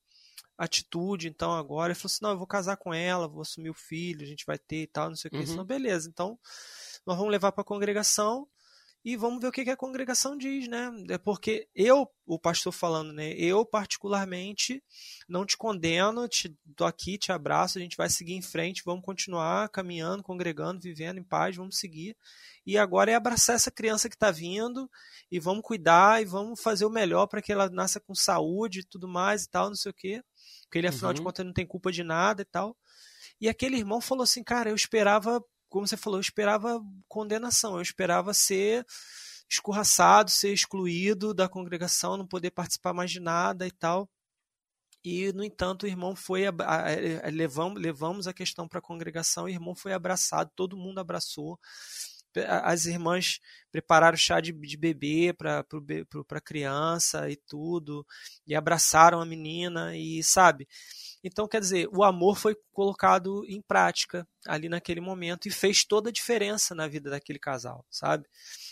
C: atitude, então, agora? Ele falou assim, não, eu vou casar com ela, vou assumir o filho, a gente vai ter e tal, não sei o que. Uhum. Disse, beleza, então, nós vamos levar para a congregação, e vamos ver o que a congregação diz, né? É porque eu, o pastor falando, né? Eu particularmente não te condeno, te tô aqui, te abraço, a gente vai seguir em frente, vamos continuar caminhando, congregando, vivendo em paz, vamos seguir. E agora é abraçar essa criança que está vindo e vamos cuidar e vamos fazer o melhor para que ela nasça com saúde e tudo mais e tal, não sei o quê. Porque ele, afinal uhum. de contas, não tem culpa de nada e tal. E aquele irmão falou assim, cara, eu esperava como você falou, eu esperava condenação, eu esperava ser escorraçado, ser excluído da congregação, não poder participar mais de nada e tal. E, no entanto, o irmão foi. Levamos, levamos a questão para a congregação, o irmão foi abraçado, todo mundo abraçou. As irmãs prepararam chá de, de bebê para a criança e tudo, e abraçaram a menina, e sabe? Então, quer dizer, o amor foi colocado em prática ali naquele momento e fez toda a diferença na vida daquele casal, sabe?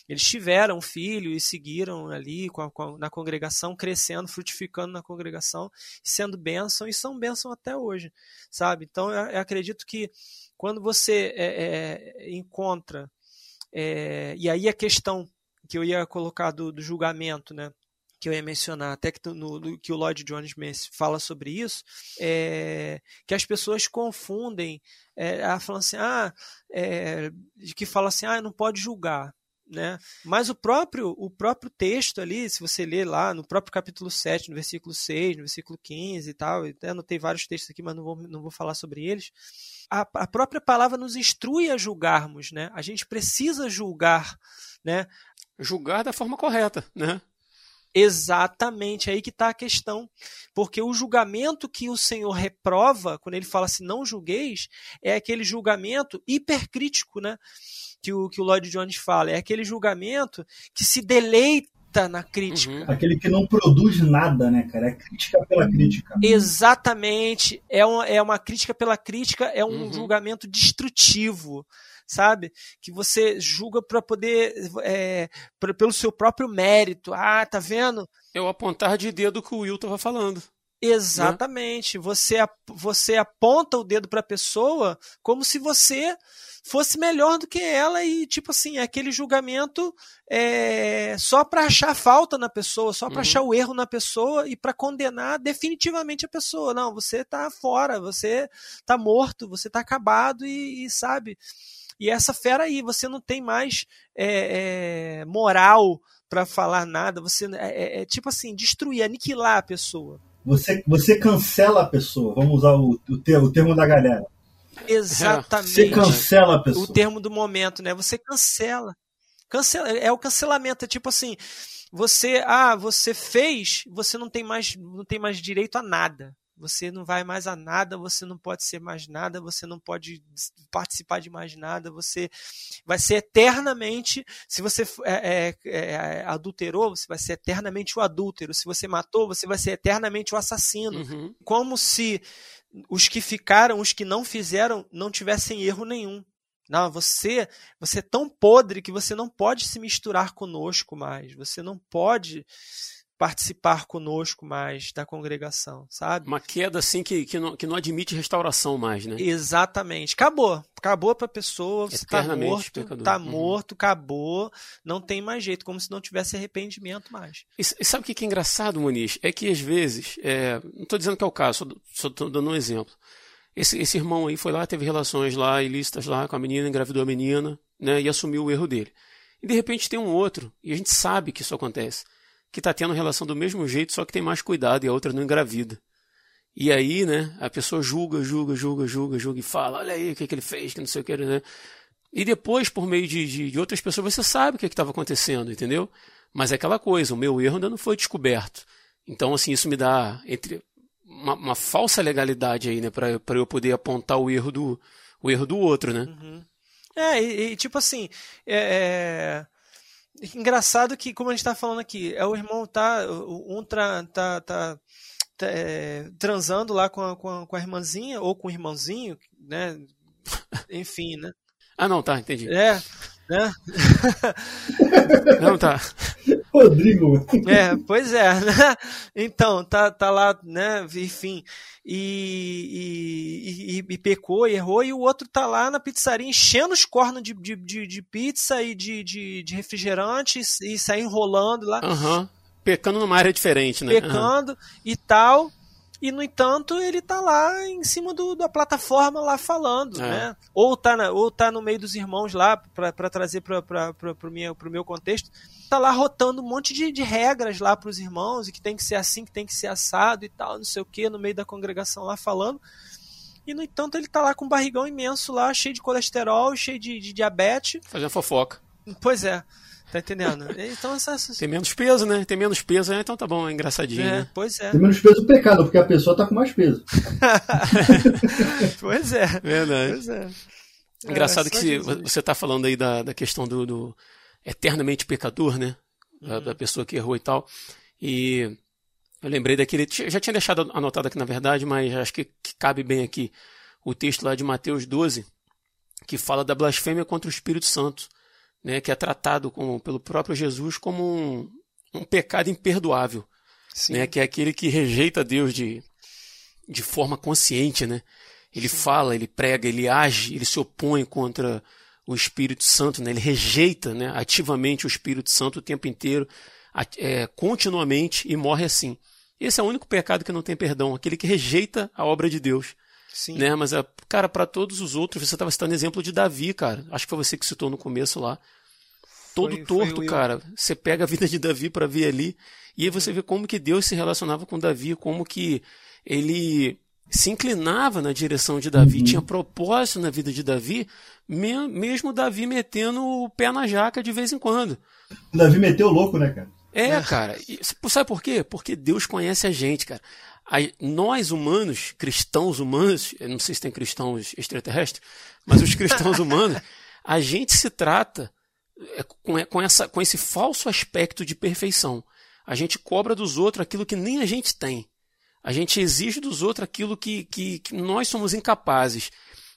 C: Eles tiveram um filho e seguiram ali com a, com, na congregação, crescendo, frutificando na congregação, sendo bênção e são bênção até hoje, sabe? Então, eu, eu acredito que quando você é, é, encontra, é, e aí a questão que eu ia colocar do, do julgamento, né? Que eu ia mencionar, até que, no, no, que o Lloyd Jones fala sobre isso, é, que as pessoas confundem, é, falando assim, ah, é, que fala assim, ah, não pode julgar. Né? Mas o próprio, o próprio texto ali, se você ler lá no próprio capítulo 7, no versículo 6, no versículo 15 e tal, até anotei vários textos aqui, mas não vou, não vou falar sobre eles. A, a própria palavra nos instrui a julgarmos, né? A gente precisa julgar, né?
A: Julgar da forma correta, né?
C: Exatamente, aí que está a questão. Porque o julgamento que o Senhor reprova, quando ele fala assim, não julgueis, é aquele julgamento hipercrítico, né? Que o, que o Lloyd Jones fala. É aquele julgamento que se deleita na crítica. Uhum.
B: Aquele que não produz nada, né, cara? É crítica pela crítica.
C: Exatamente. É uma, é uma crítica pela crítica, é um uhum. julgamento destrutivo sabe? Que você julga para poder, é, pra, pelo seu próprio mérito. Ah, tá vendo?
A: É o apontar de dedo que o Will tava falando.
C: Exatamente. Né? Você, você aponta o dedo para a pessoa como se você fosse melhor do que ela e tipo assim é aquele julgamento é, só para achar falta na pessoa, só para uhum. achar o erro na pessoa e para condenar definitivamente a pessoa. Não, você tá fora, você tá morto, você tá acabado e, e sabe e essa fera aí, você não tem mais é, é, moral para falar nada, você é, é, é, tipo assim, destruir, aniquilar a pessoa.
B: Você, você cancela a pessoa, vamos usar o, o, termo, o termo da galera.
C: Exatamente.
B: Você cancela a pessoa.
C: O termo do momento, né? Você cancela. Cancela, é o cancelamento, é tipo assim, você, ah, você fez, você não tem mais, não tem mais direito a nada. Você não vai mais a nada, você não pode ser mais nada, você não pode participar de mais nada, você vai ser eternamente. Se você é, é, é, adulterou, você vai ser eternamente o adúltero. Se você matou, você vai ser eternamente o assassino. Uhum. Como se os que ficaram, os que não fizeram, não tivessem erro nenhum. Não, você, você é tão podre que você não pode se misturar conosco mais. Você não pode participar conosco mais da congregação, sabe?
A: Uma queda assim que, que, não, que não admite restauração mais, né?
C: Exatamente. Acabou. Acabou para a pessoa, você está morto, pecador. tá uhum. morto, acabou, não tem mais jeito, como se não tivesse arrependimento mais.
A: E, e sabe o que é engraçado, Muniz? É que às vezes, é, não estou dizendo que é o caso, só estou dando um exemplo. Esse, esse irmão aí foi lá, teve relações lá ilícitas lá com a menina, engravidou a menina, né, e assumiu o erro dele. E de repente tem um outro, e a gente sabe que isso acontece que está tendo relação do mesmo jeito, só que tem mais cuidado e a outra não engravida. E aí, né, a pessoa julga, julga, julga, julga, julga e fala, olha aí o que, que ele fez, que não sei o que, né? E depois, por meio de, de, de outras pessoas, você sabe o que estava acontecendo, entendeu? Mas é aquela coisa, o meu erro ainda não foi descoberto. Então, assim, isso me dá entre uma, uma falsa legalidade aí, né, para eu poder apontar o erro do, o erro do outro, né?
C: Uhum. É, e, e, tipo assim, é, é Engraçado que, como a gente está falando aqui, é o irmão tá, um tá, tá, tá, é, transando lá com a, com, a, com a irmãzinha, ou com o irmãozinho, né? [laughs] Enfim, né?
A: Ah, não, tá, entendi.
C: É, né? [laughs]
A: não, tá.
B: Rodrigo.
C: É, pois é. Né? Então, tá, tá lá, né? Enfim. E, e, e, e, pecou errou, e o outro tá lá na pizzaria enchendo os cornos de, de, de, de pizza e de, de, de refrigerante e, e sai enrolando lá.
A: Uhum. Pecando numa área diferente, né?
C: Pecando uhum. e tal e no entanto ele tá lá em cima do, da plataforma lá falando, é. né? Ou tá, na, ou tá no meio dos irmãos lá para trazer para o meu, pro meu contexto, tá lá rotando um monte de, de regras lá para os irmãos e que tem que ser assim, que tem que ser assado e tal, não sei o que, no meio da congregação lá falando. E no entanto ele tá lá com um barrigão imenso lá, cheio de colesterol, cheio de, de diabetes.
A: Fazendo fofoca.
C: Pois é. Tá entendendo? Então, essas...
A: Tem menos peso, né? Tem menos peso, né? então tá bom, é engraçadinho. É, né?
C: Pois é.
B: Tem menos peso o pecado, porque a pessoa tá com mais peso. [laughs]
C: pois é.
A: Verdade.
C: Pois é.
A: Engraçado é, que se, você tá falando aí da, da questão do, do eternamente pecador, né? Da, uhum. da, pessoa que errou e tal. E Eu lembrei daquele. Já tinha deixado anotado aqui na verdade, mas acho que, que cabe bem aqui o texto lá de Mateus 12, que fala da blasfêmia contra o Espírito Santo, né, que é tratado como, pelo próprio Jesus como um, um pecado imperdoável, né, que é aquele que rejeita Deus de, de forma consciente. Né? Ele Sim. fala, ele prega, ele age, ele se opõe contra o Espírito Santo, né? ele rejeita né, ativamente o Espírito Santo o tempo inteiro, é, continuamente, e morre assim. Esse é o único pecado que não tem perdão, aquele que rejeita a obra de Deus. Sim. Né? Mas, é, cara, para todos os outros, você estava citando exemplo de Davi, cara. Acho que foi você que citou no começo lá. Todo foi, torto, foi cara. Você pega a vida de Davi para ver ali. E aí você vê como que Deus se relacionava com Davi, como que ele se inclinava na direção de Davi, uhum. tinha propósito na vida de Davi, mesmo Davi metendo o pé na jaca de vez em quando.
B: Davi meteu louco, né, cara?
A: É, cara. E, sabe por quê? Porque Deus conhece a gente, cara nós humanos, cristãos humanos, não sei se tem cristãos extraterrestres, mas os cristãos [laughs] humanos, a gente se trata é, com, com, essa, com esse falso aspecto de perfeição. A gente cobra dos outros aquilo que nem a gente tem. A gente exige dos outros aquilo que, que, que nós somos incapazes.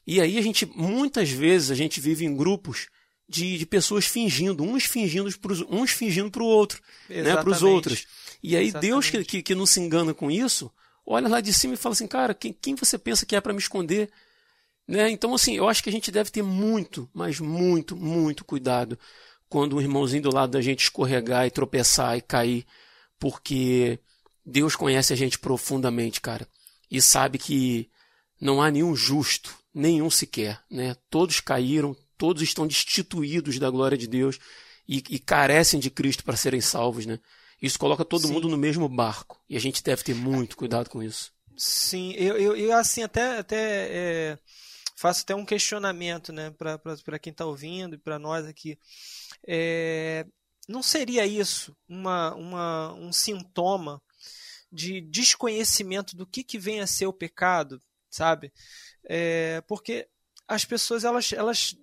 A: E aí a gente, muitas vezes, a gente vive em grupos de, de pessoas fingindo, uns fingindo para uns fingindo para o outro, né, para os outros. E aí Exatamente. Deus que, que, que não se engana com isso, olha lá de cima e fala assim, cara, quem, quem você pensa que é para me esconder? Né? Então, assim, eu acho que a gente deve ter muito, mas muito, muito cuidado quando um irmãozinho do lado da gente escorregar e tropeçar e cair, porque Deus conhece a gente profundamente, cara, e sabe que não há nenhum justo, nenhum sequer, né? Todos caíram, todos estão destituídos da glória de Deus e, e carecem de Cristo para serem salvos, né? Isso coloca todo Sim. mundo no mesmo barco. E a gente deve ter muito cuidado com isso.
C: Sim, eu, eu, eu assim até, até é, faço até um questionamento né, para quem está ouvindo e para nós aqui. É, não seria isso uma, uma, um sintoma de desconhecimento do que, que vem a ser o pecado, sabe? É, porque as pessoas, elas, elas,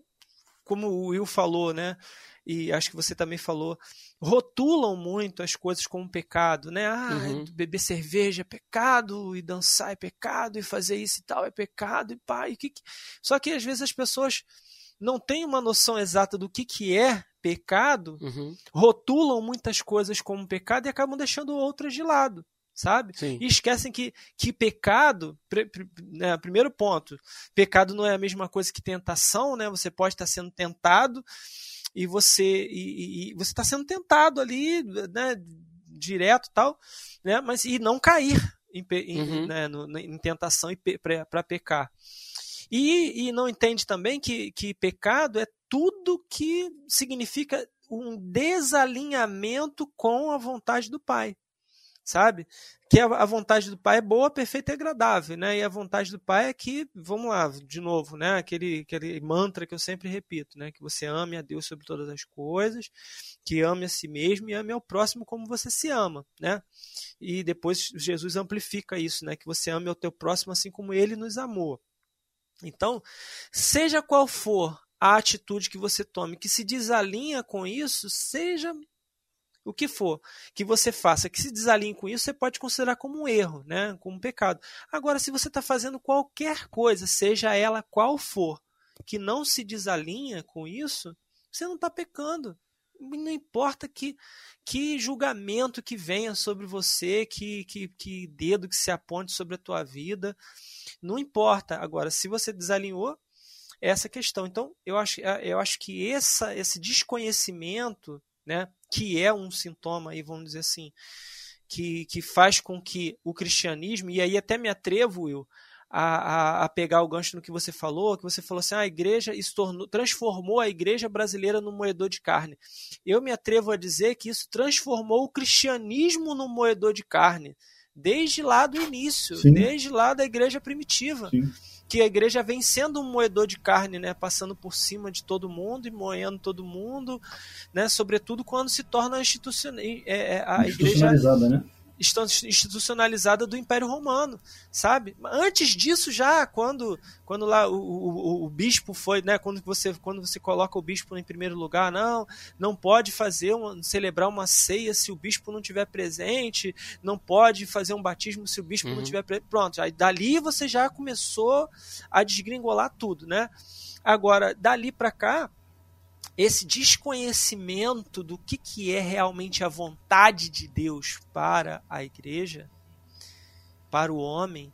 C: como o Will falou, né? E acho que você também falou, rotulam muito as coisas como pecado, né? Ah, uhum. beber cerveja é pecado, e dançar é pecado, e fazer isso e tal é pecado, e pá, e que, que... Só que às vezes as pessoas não têm uma noção exata do que, que é pecado, uhum. rotulam muitas coisas como pecado e acabam deixando outras de lado, sabe? Sim. E esquecem que, que pecado, né, primeiro ponto, pecado não é a mesma coisa que tentação, né? Você pode estar sendo tentado e você e, e você está sendo tentado ali, né, direto tal, né, mas e não cair em, em, uhum. né, no, em tentação para pecar. E, e não entende também que, que pecado é tudo que significa um desalinhamento com a vontade do Pai sabe? Que a, vontade do pai é boa, perfeita e agradável, né? E a vontade do pai é que, vamos lá, de novo, né? Aquele, aquele mantra que eu sempre repito, né? Que você ame a Deus sobre todas as coisas, que ame a si mesmo e ame ao próximo como você se ama, né? E depois Jesus amplifica isso, né? Que você ame ao teu próximo assim como ele nos amou. Então, seja qual for a atitude que você tome que se desalinha com isso, seja o que for que você faça que se desalinhe com isso, você pode considerar como um erro, né? como um pecado. Agora, se você está fazendo qualquer coisa, seja ela qual for, que não se desalinha com isso, você não está pecando. Não importa que, que julgamento que venha sobre você, que, que, que dedo que se aponte sobre a tua vida, não importa. Agora, se você desalinhou, é essa questão. Então, eu acho, eu acho que essa, esse desconhecimento né, que é um sintoma, aí, vamos dizer assim, que, que faz com que o cristianismo, e aí até me atrevo, Will, a, a, a, pegar o gancho no que você falou, que você falou assim, ah, a igreja tornou, transformou a igreja brasileira num moedor de carne. Eu me atrevo a dizer que isso transformou o cristianismo num moedor de carne, desde lá do início, Sim. desde lá da igreja primitiva. Sim que a igreja vem sendo um moedor de carne, né, passando por cima de todo mundo e moendo todo mundo, né, sobretudo quando se torna institucional, é, é, a igreja
B: né?
C: Institucionalizada do Império Romano, sabe? Antes disso já, quando quando lá o, o, o, bispo foi, né, quando você quando você coloca o bispo em primeiro lugar, não, não pode fazer uma, celebrar uma ceia se o bispo não tiver presente, não pode fazer um batismo se o bispo uhum. não tiver presente. Pronto, aí dali você já começou a desgringolar tudo, né? Agora, dali para cá, esse desconhecimento do que, que é realmente a vontade de Deus para a igreja, para o homem,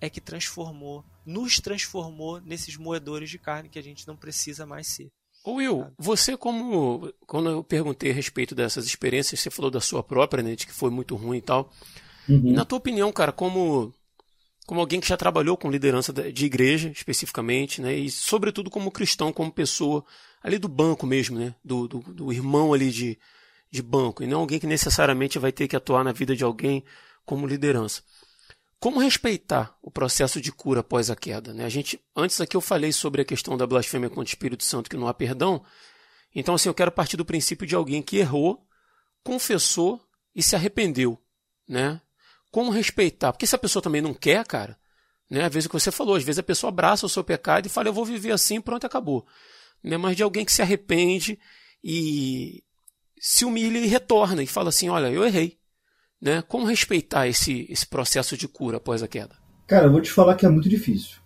C: é que transformou, nos transformou nesses moedores de carne que a gente não precisa mais ser.
A: Ô Will, você como quando eu perguntei a respeito dessas experiências, você falou da sua própria, né, de que foi muito ruim e tal. Uhum. E na tua opinião, cara, como como alguém que já trabalhou com liderança de igreja especificamente, né, e sobretudo como cristão, como pessoa, ali do banco mesmo, né? Do, do, do, irmão ali de, de banco, e não alguém que necessariamente vai ter que atuar na vida de alguém como liderança. Como respeitar o processo de cura após a queda? Né? A gente, antes aqui eu falei sobre a questão da blasfêmia contra o Espírito Santo, que não há perdão. Então, assim, eu quero partir do princípio de alguém que errou, confessou e se arrependeu, né? Como respeitar? Porque se a pessoa também não quer, cara, né? Às vezes o que você falou, às vezes a pessoa abraça o seu pecado e fala, eu vou viver assim, pronto, acabou né, mas de alguém que se arrepende e se humilha e retorna e fala assim: Olha, eu errei. Né? Como respeitar esse, esse processo de cura após a queda?
B: Cara, eu vou te falar que é muito difícil.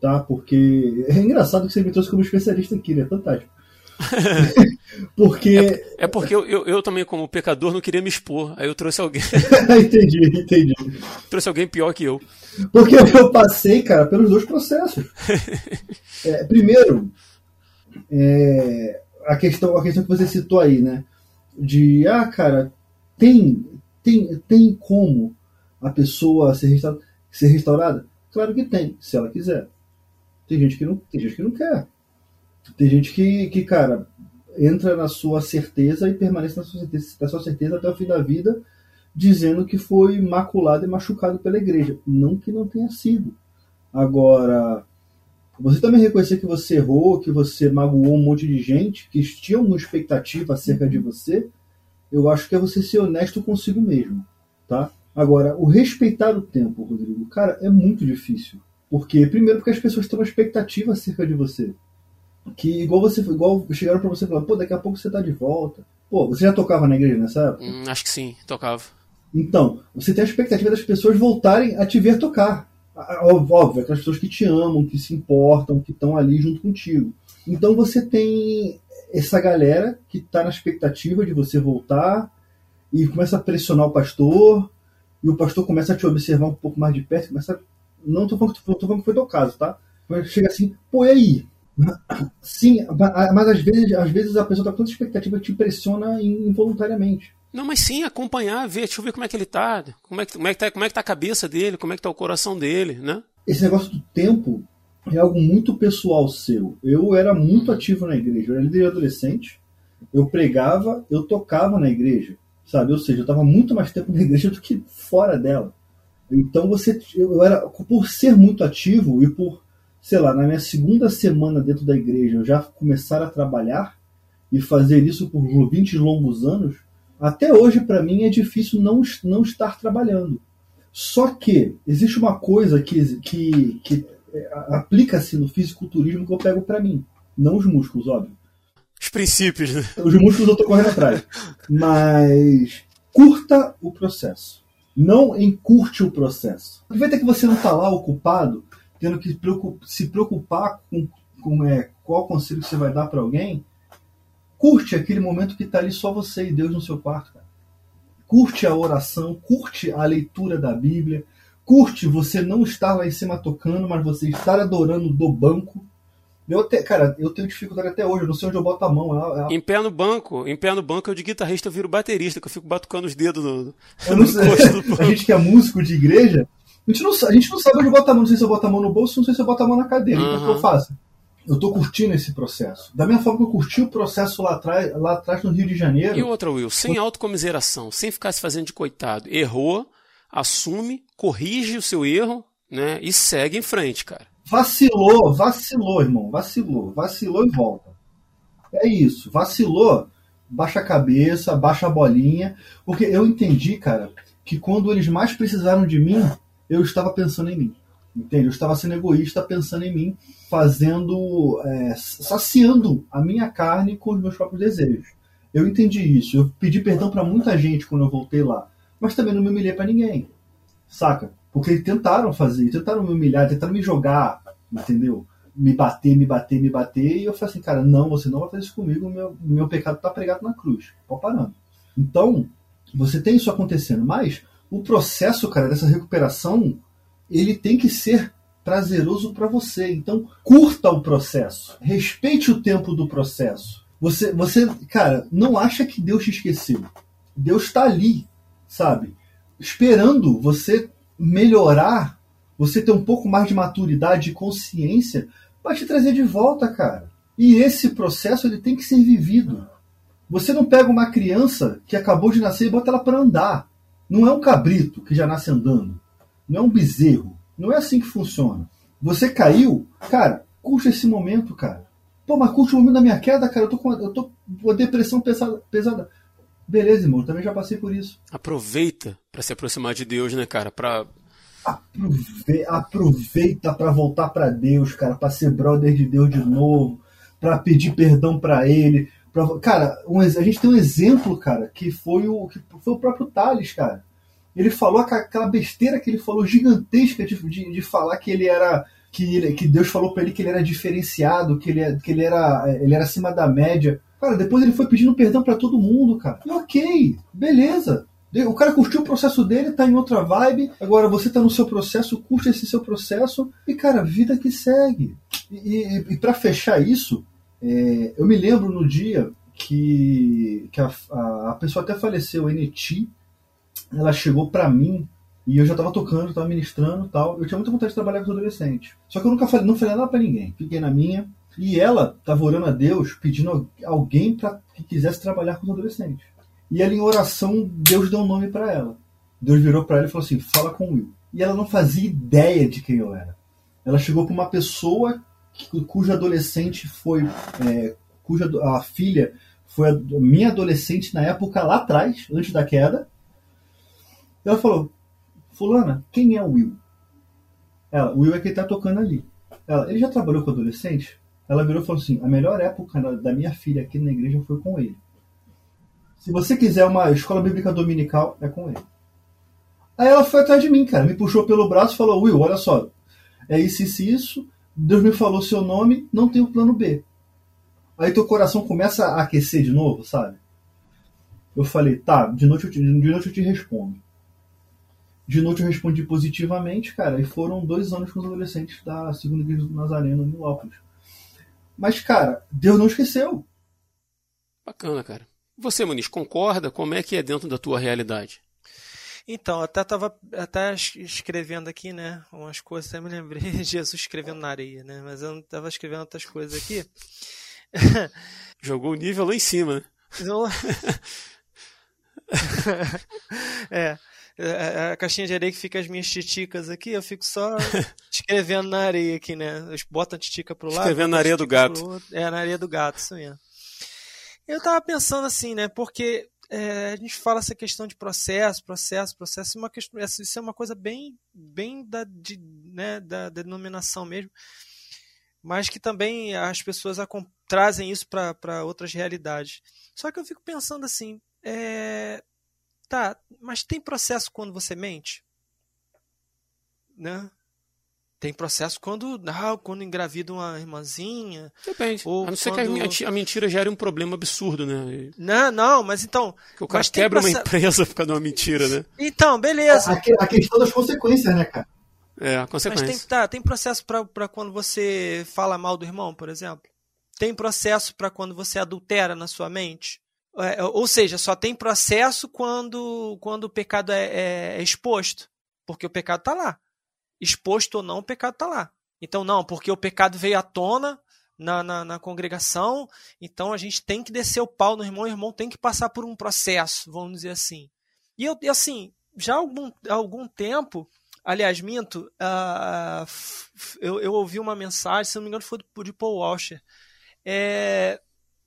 B: Tá? Porque é engraçado que você me trouxe como especialista aqui, né? Fantástico. [laughs]
A: porque. É, é porque eu, eu, eu, também, como pecador, não queria me expor. Aí eu trouxe alguém. [laughs]
B: entendi, entendi.
A: Trouxe alguém pior que eu.
B: Porque eu passei, cara, pelos dois processos. [laughs] É, primeiro, é, a, questão, a questão que você citou aí, né? De, ah, cara, tem, tem, tem como a pessoa ser, restaurada, ser restaurada? Claro que tem, se ela quiser. Tem gente que não, tem gente que não quer. Tem gente que, que, cara, entra na sua certeza e permanece na sua certeza, na sua certeza até o fim da vida, dizendo que foi maculado e machucado pela igreja. Não que não tenha sido. Agora, você também reconhecer que você errou, que você magoou um monte de gente, que tinha uma expectativa acerca de você, eu acho que é você ser honesto consigo mesmo, tá? Agora, o respeitar o tempo, Rodrigo, cara, é muito difícil. Porque, primeiro, porque as pessoas têm uma expectativa acerca de você. Que igual você igual chegaram para você e falaram, pô, daqui a pouco você tá de volta. Pô, você já tocava na igreja nessa época?
A: Hum, acho que sim, tocava.
B: Então, você tem a expectativa das pessoas voltarem a te ver tocar. Óbvio, aquelas pessoas que te amam, que se importam, que estão ali junto contigo. Então você tem essa galera que está na expectativa de você voltar e começa a pressionar o pastor, e o pastor começa a te observar um pouco mais de perto, começa a... não estou falando, falando que foi teu caso, tá? Mas chega assim, pô, e aí? [clears throat] Sim, mas às vezes, às vezes a pessoa está com tanta expectativa que te pressiona involuntariamente.
A: Não, mas sim, acompanhar, ver, deixa eu ver como é que ele tá, como é que, como é que, tá, como é que tá a cabeça dele, como é que tá o coração dele, né?
B: Esse negócio do tempo é algo muito pessoal seu. Eu era muito ativo na igreja, eu era líder adolescente, eu pregava, eu tocava na igreja, sabe? Ou seja, eu estava muito mais tempo na [laughs] igreja do que fora dela. Então você, eu era, por ser muito ativo e por, sei lá, na minha segunda semana dentro da igreja eu já começar a trabalhar e fazer isso por 20 longos anos, até hoje, para mim, é difícil não, não estar trabalhando. Só que existe uma coisa que, que, que é, aplica-se no fisiculturismo que eu pego para mim. Não os músculos, óbvio.
A: Os princípios, né?
B: Os músculos eu tô correndo atrás. Mas curta o processo. Não encurte o processo. Aproveita que você não está lá ocupado, tendo que se preocupar com, com é, qual conselho que você vai dar para alguém Curte aquele momento que está ali só você e Deus no seu quarto. Cara. Curte a oração, curte a leitura da Bíblia, curte você não estar lá em cima tocando, mas você estar adorando do banco. Eu te, cara, eu tenho dificuldade até hoje, eu não sei onde eu boto a mão.
A: É, é... Em pé no banco, em pé no banco eu de guitarrista eu viro baterista, que eu fico batucando os dedos no,
B: eu não sei. [laughs] a gente que é músico de igreja, a gente, não, a gente não sabe onde botar a mão, não sei se eu boto a mão no bolso, não sei se eu boto a mão na cadeira. Uhum. Então o que eu faço? Eu estou curtindo esse processo. Da mesma forma que eu curti o processo lá atrás, lá atrás no Rio de Janeiro.
A: E outra, Will, sem autocomiseração, sem ficar se fazendo de coitado. Errou, assume, corrige o seu erro, né? E segue em frente, cara.
B: Vacilou, vacilou, irmão. Vacilou. Vacilou e volta. É isso. Vacilou, baixa a cabeça, baixa a bolinha. Porque eu entendi, cara, que quando eles mais precisaram de mim, eu estava pensando em mim. Entende? Eu estava sendo egoísta pensando em mim, fazendo, é, saciando a minha carne com os meus próprios desejos. Eu entendi isso. Eu pedi perdão para muita gente quando eu voltei lá, mas também não me humilhei para ninguém, saca? Porque tentaram fazer, tentaram me humilhar, tentaram me jogar, entendeu? Me bater, me bater, me bater, e eu falei assim, cara, não, você não vai fazer isso comigo, meu, meu pecado está pregado na cruz. Pode parando. Então, você tem isso acontecendo, mas o processo, cara, dessa recuperação ele tem que ser prazeroso para você. Então, curta o processo. Respeite o tempo do processo. Você, você, cara, não acha que Deus te esqueceu. Deus está ali, sabe? Esperando você melhorar, você ter um pouco mais de maturidade e consciência para te trazer de volta, cara. E esse processo ele tem que ser vivido. Você não pega uma criança que acabou de nascer e bota ela para andar. Não é um cabrito que já nasce andando não é um bezerro. Não é assim que funciona. Você caiu, cara, curte esse momento, cara. Pô, mas curte o momento da minha queda, cara. Eu tô com, eu tô com uma depressão pesada. pesada. Beleza, irmão, também já passei por isso.
A: Aproveita para se aproximar de Deus, né, cara? Pra...
B: Aprove aproveita para voltar para Deus, cara, para ser brother de Deus de novo, para pedir perdão para Ele. Pra... Cara, um, a gente tem um exemplo, cara, que foi o, que foi o próprio Thales, cara ele falou aquela besteira que ele falou gigantesca de, de, de falar que ele era que, ele, que Deus falou para ele que ele era diferenciado, que ele, que ele era ele era acima da média. Cara, depois ele foi pedindo perdão para todo mundo, cara. E ok, beleza. O cara curtiu o processo dele, tá em outra vibe. Agora você tá no seu processo, curte esse seu processo. E, cara, vida que segue. E, e, e para fechar isso, é, eu me lembro no dia que, que a, a, a pessoa até faleceu, NT, ela chegou para mim e eu já tava tocando, tava ministrando tal. Eu tinha muita vontade de trabalhar com os adolescentes. Só que eu nunca falei, não falei nada para ninguém. Fiquei na minha. E ela tava orando a Deus, pedindo alguém para que quisesse trabalhar com os adolescentes. E ela, em oração, Deus deu um nome para ela. Deus virou para ela e falou assim: fala com o Will. E ela não fazia ideia de quem eu era. Ela chegou para uma pessoa cuja adolescente foi. É, cuja a filha foi a minha adolescente na época lá atrás, antes da queda ela falou, fulana, quem é o Will? Ela, o Will é quem tá tocando ali. Ela, ele já trabalhou com adolescente? Ela virou e falou assim, a melhor época da minha filha aqui na igreja foi com ele. Se você quiser uma escola bíblica dominical, é com ele. Aí ela foi atrás de mim, cara, me puxou pelo braço e falou, Will, olha só, é isso, isso, isso, Deus me falou seu nome, não tem o plano B. Aí teu coração começa a aquecer de novo, sabe? Eu falei, tá, de noite eu te, de noite eu te respondo. De noite eu respondi positivamente, cara, e foram dois anos com os adolescentes da segunda igreja do Nazareno em Milópolis. Mas, cara, Deus não esqueceu.
A: Bacana, cara. Você, Muniz, concorda? Como é que é dentro da tua realidade?
C: Então, até estava até escrevendo aqui, né, umas coisas, até me lembrei de [laughs] Jesus escrevendo na areia, né, mas eu não estava escrevendo outras coisas aqui. [laughs]
A: Jogou o nível lá em cima, né? [laughs]
C: é, é, é, a caixinha de areia que fica as minhas titicas aqui, eu fico só [laughs] escrevendo na areia aqui, né? Bota a titica pro lado.
A: Escrevendo na areia do gato.
C: É, na areia do gato, isso mesmo. Eu tava pensando assim, né? Porque é, a gente fala essa questão de processo, processo, processo, uma questão, isso é uma coisa bem, bem da, de, né, da, da denominação mesmo, mas que também as pessoas trazem isso para outras realidades. Só que eu fico pensando assim, é, Tá, mas tem processo quando você mente? Né? Tem processo quando, ah, quando engravida uma irmãzinha.
A: Depende. Ou a não ser quando... que a mentira gere um problema absurdo, né?
C: Não, não, mas então.
A: Que o cara quebra uma empresa por causa de uma mentira, né?
C: Então, beleza.
B: A, a, questão das consequências, né, cara?
A: É, a consequência.
C: Mas tem, tá, tem processo para quando você fala mal do irmão, por exemplo? Tem processo para quando você adultera na sua mente? É, ou seja, só tem processo quando, quando o pecado é, é, é exposto. Porque o pecado está lá. Exposto ou não, o pecado está lá. Então, não, porque o pecado veio à tona na, na, na, congregação, então a gente tem que descer o pau no irmão, o irmão tem que passar por um processo, vamos dizer assim. E eu, assim, já há algum, algum tempo, aliás, minto, uh, eu, eu ouvi uma mensagem, se não me engano, foi de Paul Washer, é,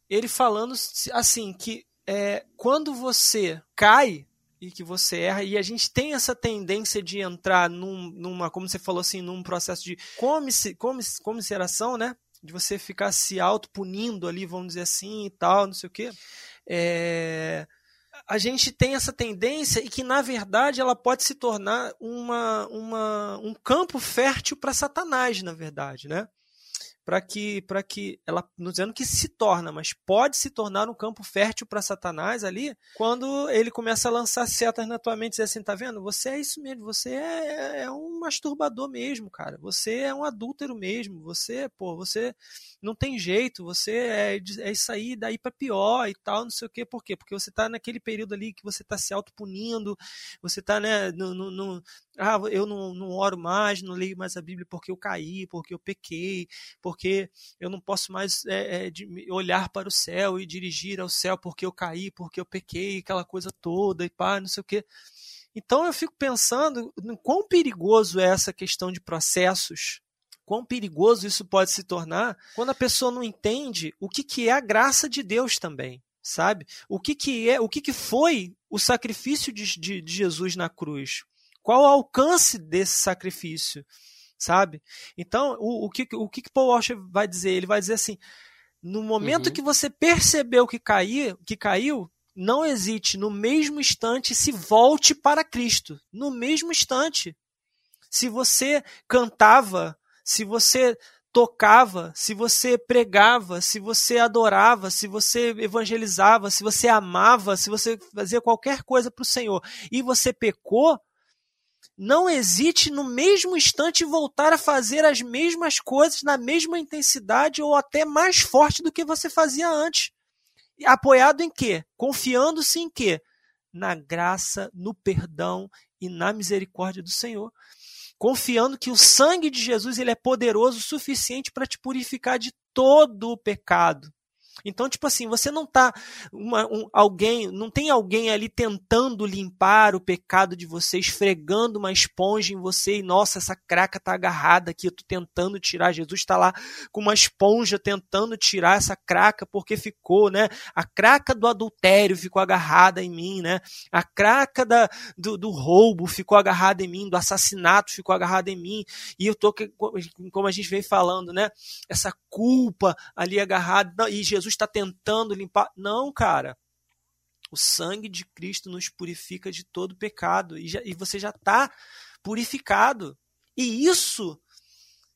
C: ele falando assim que é, quando você cai, e que você erra, e a gente tem essa tendência de entrar num, numa, como você falou assim, num processo de comice, né? De você ficar se auto-punindo ali, vamos dizer assim, e tal, não sei o quê. É, a gente tem essa tendência e que, na verdade, ela pode se tornar uma, uma, um campo fértil para Satanás, na verdade, né? Para que para que ela não dizendo que se torna, mas pode se tornar um campo fértil para Satanás ali, quando ele começa a lançar setas na tua mente e assim, tá vendo? Você é isso mesmo, você é, é um masturbador mesmo, cara. Você é um adúltero mesmo, você, pô, você não tem jeito, você é, é isso aí, daí para pior e tal, não sei o quê. Por quê? Porque você tá naquele período ali que você tá se autopunindo, você tá, né, no, no, no ah, eu não, não oro mais, não leio mais a Bíblia porque eu caí, porque eu pequei, porque eu não posso mais é, é, olhar para o céu e dirigir ao céu porque eu caí, porque eu pequei, aquela coisa toda e pá, não sei o quê. Então eu fico pensando em quão perigoso é essa questão de processos, quão perigoso isso pode se tornar quando a pessoa não entende o que, que é a graça de Deus também sabe? O que, que é, o que, que foi o sacrifício de, de, de Jesus na cruz? Qual o alcance desse sacrifício? Sabe? Então, o, o, que, o que Paul Washer vai dizer? Ele vai dizer assim: no momento uhum. que você percebeu que, caiu, que caiu, não hesite, no mesmo instante se volte para Cristo. No mesmo instante. Se você cantava, se você tocava, se você pregava, se você adorava, se você evangelizava, se você amava, se você fazia qualquer coisa para o Senhor e você pecou, não hesite no mesmo instante voltar a fazer as mesmas coisas na mesma intensidade ou até mais forte do que você fazia antes. Apoiado em quê? Confiando-se em quê? Na graça, no perdão e na misericórdia do Senhor. Confiando que o sangue de Jesus ele é poderoso o suficiente para te purificar de todo o pecado. Então, tipo assim, você não tá uma, um, alguém, não tem alguém ali tentando limpar o pecado de você, esfregando uma esponja em você e nossa, essa craca tá agarrada aqui, eu tô tentando tirar. Jesus está lá com uma esponja tentando tirar essa craca porque ficou, né? A craca do adultério ficou agarrada em mim, né? A craca da, do, do roubo ficou agarrada em mim, do assassinato ficou agarrada em mim. E eu tô, como a gente vem falando, né? Essa culpa ali agarrada. E Jesus está tentando limpar. Não, cara. O sangue de Cristo nos purifica de todo pecado. E, já, e você já está purificado. E isso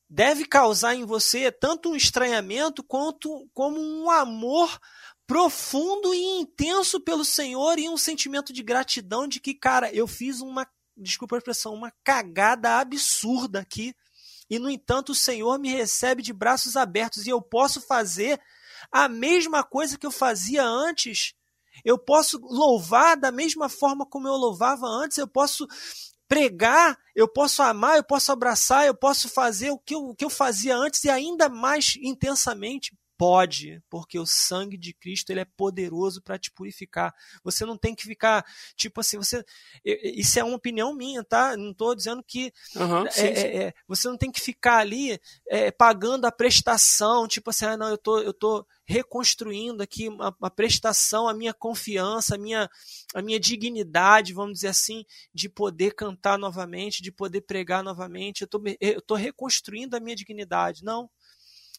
C: deve causar em você tanto um estranhamento quanto como um amor profundo e intenso pelo Senhor e um sentimento de gratidão de que, cara, eu fiz uma, desculpa a expressão, uma cagada absurda aqui. E no entanto, o Senhor me recebe de braços abertos e eu posso fazer a mesma coisa que eu fazia antes. Eu posso louvar da mesma forma como eu louvava antes, eu posso pregar, eu posso amar, eu posso abraçar, eu posso fazer o que eu, o que eu fazia antes e ainda mais intensamente. Pode, porque o sangue de Cristo ele é poderoso para te purificar. Você não tem que ficar tipo assim, você isso é uma opinião minha, tá? Não estou dizendo que uhum, é, sim, sim. É, é, você não tem que ficar ali é, pagando a prestação, tipo assim, ah, não, eu tô, eu tô reconstruindo aqui uma, uma, prestação, a minha confiança, a minha, a minha dignidade, vamos dizer assim, de poder cantar novamente, de poder pregar novamente. Eu tô reconstruindo a minha dignidade. Não.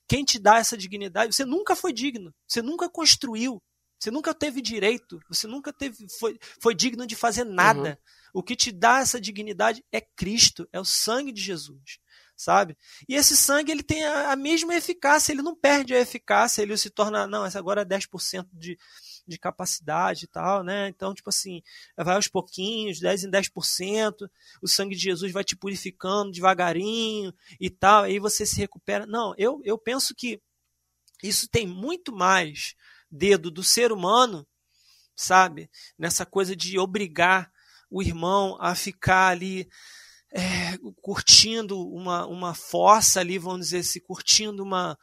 C: Quem te dá essa dignidade? Você nunca foi digno, você nunca construiu, você nunca teve direito, você nunca teve, foi, foi digno de fazer nada. Uhum. O que te dá essa dignidade é Cristo, é o sangue de Jesus, sabe? E esse sangue ele tem a, a mesma eficácia, ele não perde a eficácia, ele se torna, não, agora é 10% de, de capacidade e tal, né? Então, tipo assim, vai aos pouquinhos, 10 em 10%, o sangue de Jesus vai te purificando devagarinho e tal, aí você se recupera. Não, eu, eu penso que isso tem muito mais dedo do ser humano, sabe? Nessa coisa de obrigar o irmão a ficar ali é, curtindo uma, uma fossa ali, vamos dizer assim, curtindo uma,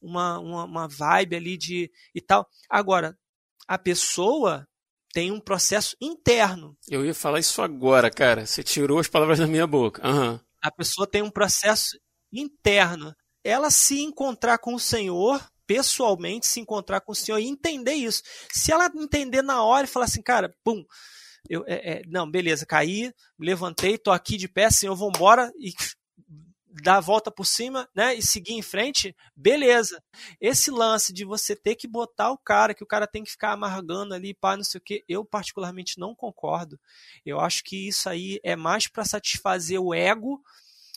C: uma, uma, uma vibe ali de e tal. Agora, a pessoa tem um processo interno.
A: Eu ia falar isso agora, cara. Você tirou as palavras da minha boca. Uhum.
C: A pessoa tem um processo interno. Ela se encontrar com o Senhor, pessoalmente, se encontrar com o Senhor e entender isso. Se ela entender na hora e falar assim, cara, pum, eu, é, é, não, beleza, caí, levantei, tô aqui de pé, Senhor, vambora e dar a volta por cima, né, e seguir em frente, beleza. Esse lance de você ter que botar o cara, que o cara tem que ficar amargando ali, pá, não sei o que, eu particularmente não concordo. Eu acho que isso aí é mais para satisfazer o ego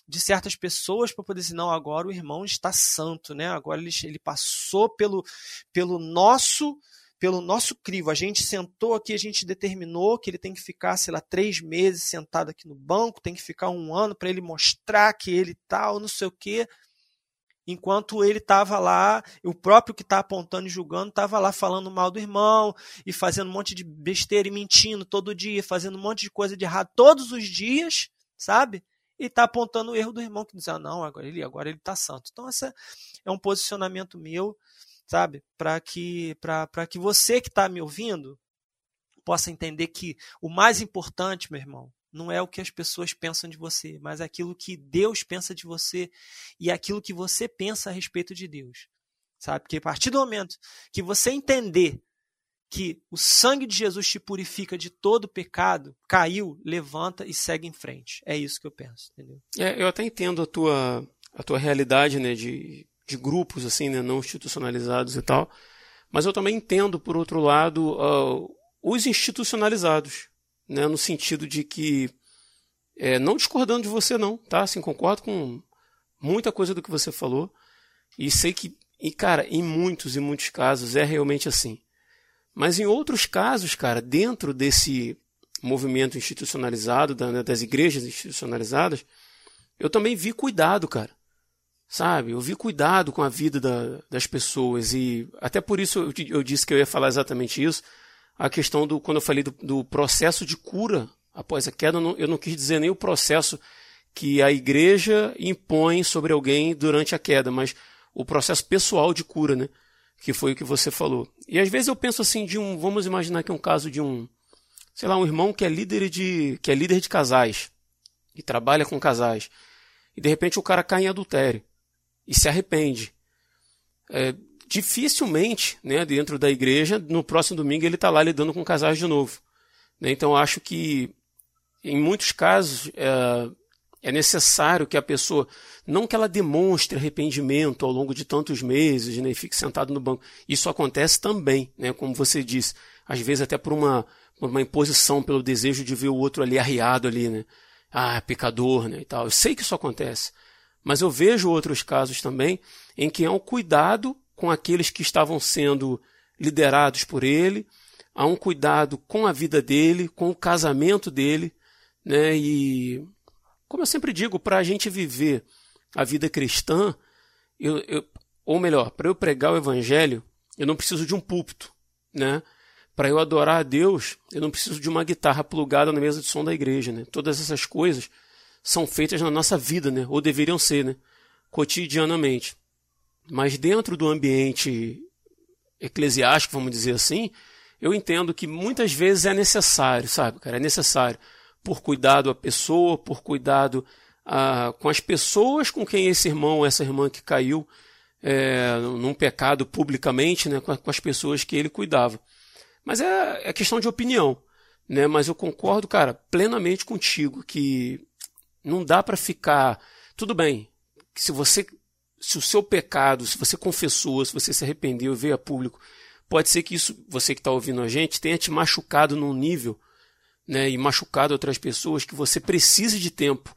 C: de certas pessoas para poder dizer, não, agora o irmão está santo, né? Agora ele, ele passou pelo, pelo nosso pelo nosso crivo. A gente sentou aqui, a gente determinou que ele tem que ficar, sei lá, três meses sentado aqui no banco, tem que ficar um ano para ele mostrar que ele tal, não sei o quê. Enquanto ele estava lá, o próprio que está apontando e julgando estava lá falando mal do irmão e fazendo um monte de besteira e mentindo todo dia, fazendo um monte de coisa de errado todos os dias, sabe? E está apontando o erro do irmão que diz: ah, não, agora ele agora ele está santo. Então, esse é um posicionamento meu sabe? Para que, para que você que está me ouvindo possa entender que o mais importante, meu irmão, não é o que as pessoas pensam de você, mas aquilo que Deus pensa de você e aquilo que você pensa a respeito de Deus. Sabe? Porque a partir do momento que você entender que o sangue de Jesus te purifica de todo pecado, caiu, levanta e segue em frente. É isso que eu penso, entendeu?
A: É, eu até entendo a tua, a tua realidade, né, de de grupos assim, né, não institucionalizados e tal. Mas eu também entendo, por outro lado, uh, os institucionalizados, né, no sentido de que, é, não discordando de você não, tá? Assim, concordo com muita coisa do que você falou e sei que, e cara, em muitos e muitos casos é realmente assim. Mas em outros casos, cara, dentro desse movimento institucionalizado, da, né, das igrejas institucionalizadas, eu também vi cuidado, cara sabe? Eu vi cuidado com a vida da, das pessoas e até por isso eu, eu, disse que eu ia falar exatamente isso. A questão do quando eu falei do, do processo de cura após a queda, eu não, eu não quis dizer nem o processo que a igreja impõe sobre alguém durante a queda, mas o processo pessoal de cura, né? Que foi o que você falou. E às vezes eu penso assim de um, vamos imaginar que é um caso de um, sei lá, um irmão que é líder de, que é líder de casais, e trabalha com casais. E de repente o cara cai em adultério e se arrepende. É, dificilmente, né, dentro da igreja, no próximo domingo ele está lá lidando com casais de novo. Né? Então acho que em muitos casos é, é, necessário que a pessoa, não que ela demonstre arrependimento ao longo de tantos meses, né, fique sentado no banco. Isso acontece também, né, como você disse, às vezes até por uma, por uma imposição, pelo desejo de ver o outro ali arriado ali, né? Ah, pecador, né, e tal. Eu sei que isso acontece. Mas eu vejo outros casos também em que há um cuidado com aqueles que estavam sendo liderados por ele, há um cuidado com a vida dele, com o casamento dele, né? E como eu sempre digo, para a gente viver a vida cristã, eu, eu, ou melhor, para eu pregar o evangelho, eu não preciso de um púlpito, né? Para eu adorar a Deus, eu não preciso de uma guitarra plugada na mesa de som da igreja, né? Todas essas coisas são feitas na nossa vida, né? ou deveriam ser, né? cotidianamente. Mas dentro do ambiente eclesiástico, vamos dizer assim, eu entendo que muitas vezes é necessário, sabe, cara? É necessário por cuidado à pessoa, por cuidado a, com as pessoas com quem esse irmão essa irmã que caiu é, num pecado publicamente, né, com, com, as pessoas que ele cuidava. Mas é, é questão de opinião, né? Mas eu concordo, cara, plenamente contigo que não dá para ficar. Tudo bem, se você. Se o seu pecado, se você confessou, se você se arrependeu, veio a público, pode ser que isso, você que está ouvindo a gente, tenha te machucado num nível, né, e machucado outras pessoas, que você precise de tempo.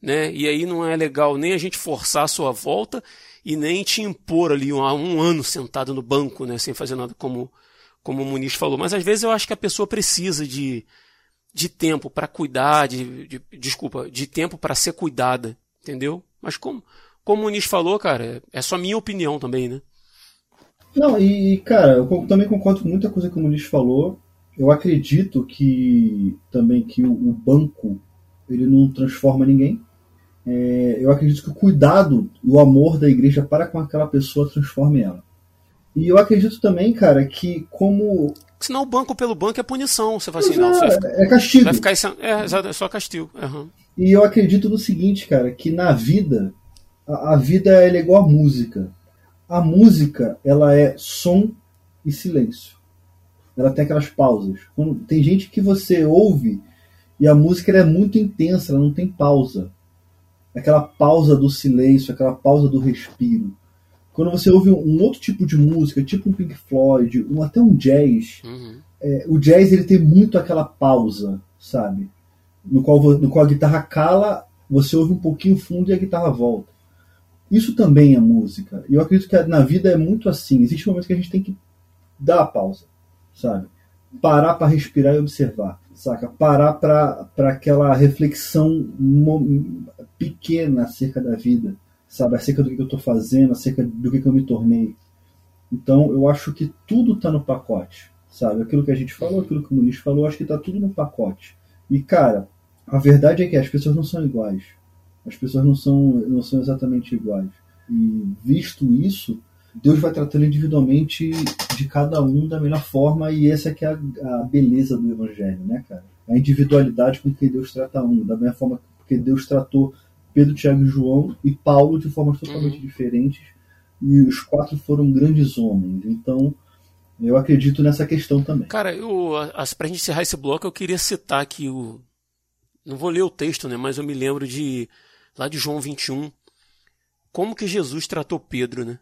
A: Né? E aí não é legal nem a gente forçar a sua volta e nem te impor ali um, um ano sentado no banco, né, sem fazer nada como, como o Muniz falou. Mas às vezes eu acho que a pessoa precisa de, de tempo para cuidar, de, de, desculpa, de tempo para ser cuidada, entendeu? Mas como, como o Muniz falou, cara, é só minha opinião também, né?
B: Não, e cara, eu também concordo com muita coisa que o Muniz falou. Eu acredito que também que o, o banco ele não transforma ninguém. É, eu acredito que o cuidado e o amor da igreja para com aquela pessoa transforme ela. E eu acredito também, cara, que como
A: Senão o banco pelo banco é punição. Você fala assim, não,
B: é, é castigo.
A: Vai ficar, é, é só castigo. Uhum.
B: E eu acredito no seguinte, cara, que na vida, a, a vida é igual a música. A música, ela é som e silêncio. ela tem aquelas pausas. Quando, tem gente que você ouve e a música é muito intensa, ela não tem pausa. Aquela pausa do silêncio, aquela pausa do respiro. Quando você ouve um outro tipo de música, tipo um Pink Floyd, um, até um jazz, uhum. é, o jazz ele tem muito aquela pausa, sabe? No qual, no qual a guitarra cala, você ouve um pouquinho fundo e a guitarra volta. Isso também é música. E eu acredito que na vida é muito assim. Existe um momento que a gente tem que dar a pausa, sabe? Parar para respirar e observar, saca? Parar para aquela reflexão pequena acerca da vida, sabe? Acerca do que eu estou fazendo, acerca do que eu me tornei. Então, eu acho que tudo está no pacote, sabe? Aquilo que a gente falou, aquilo que o Muniz falou, acho que está tudo no pacote. E, cara, a verdade é que as pessoas não são iguais. As pessoas não são, não são exatamente iguais. E, visto isso, Deus vai tratando individualmente de cada um da melhor forma, e essa é que é a, a beleza do Evangelho, né, cara? A individualidade com que Deus trata um, da mesma forma que Deus tratou Pedro, Tiago e João e Paulo de formas totalmente uhum. diferentes, e os quatro foram grandes homens. Então, eu acredito nessa questão também.
A: Cara, eu, pra gente encerrar esse bloco, eu queria citar aqui o. Não vou ler o texto, né? Mas eu me lembro de. Lá de João 21. Como que Jesus tratou Pedro, né?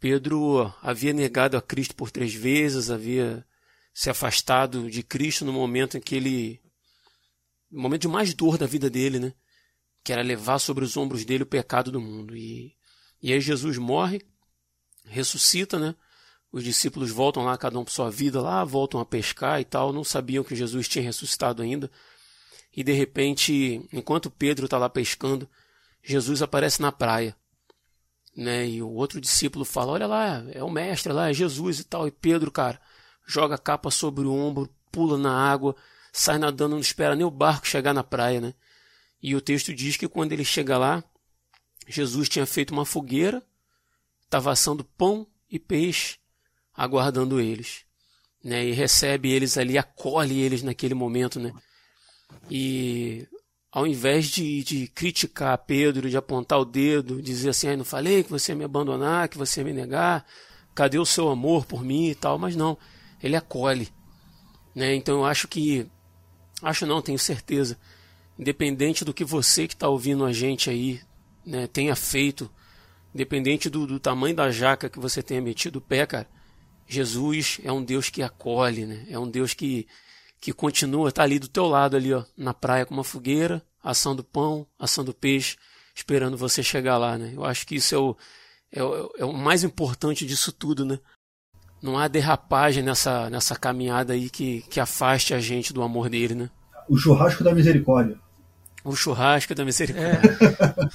A: Pedro havia negado a Cristo por três vezes, havia se afastado de Cristo no momento em que ele. no momento de mais dor da vida dele, né? Que era levar sobre os ombros dele o pecado do mundo. E, e aí Jesus morre, ressuscita, né? Os discípulos voltam lá, cada um por sua vida lá, voltam a pescar e tal, não sabiam que Jesus tinha ressuscitado ainda. E de repente, enquanto Pedro está lá pescando, Jesus aparece na praia né? E o outro discípulo fala: Olha lá, é o mestre lá, é Jesus e tal. E Pedro, cara, joga a capa sobre o ombro, pula na água, sai nadando, não espera nem o barco chegar na praia, né? E o texto diz que quando ele chega lá, Jesus tinha feito uma fogueira, estava assando pão e peixe, aguardando eles. Né, e recebe eles ali, acolhe eles naquele momento, né? E ao invés de, de criticar Pedro, de apontar o dedo, dizer assim, ah, não falei que você ia me abandonar, que você ia me negar, cadê o seu amor por mim e tal, mas não, ele acolhe. Né? Então eu acho que, acho não, tenho certeza, independente do que você que está ouvindo a gente aí né, tenha feito, independente do, do tamanho da jaca que você tenha metido o pé, cara, Jesus é um Deus que acolhe, né? é um Deus que, que continua, está ali do teu lado ali, ó, na praia com uma fogueira, assando pão, assando peixe, esperando você chegar lá, né? Eu acho que isso é o, é o, é o mais importante disso tudo, né? Não há derrapagem nessa, nessa caminhada aí que, que afaste a gente do amor dele, né?
B: O churrasco da misericórdia.
A: O churrasco da misericórdia.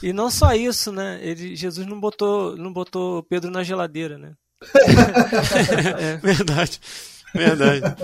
C: É. E não só isso, né? Ele, Jesus não botou, não botou Pedro na geladeira, né? [laughs]
A: é. Verdade, verdade.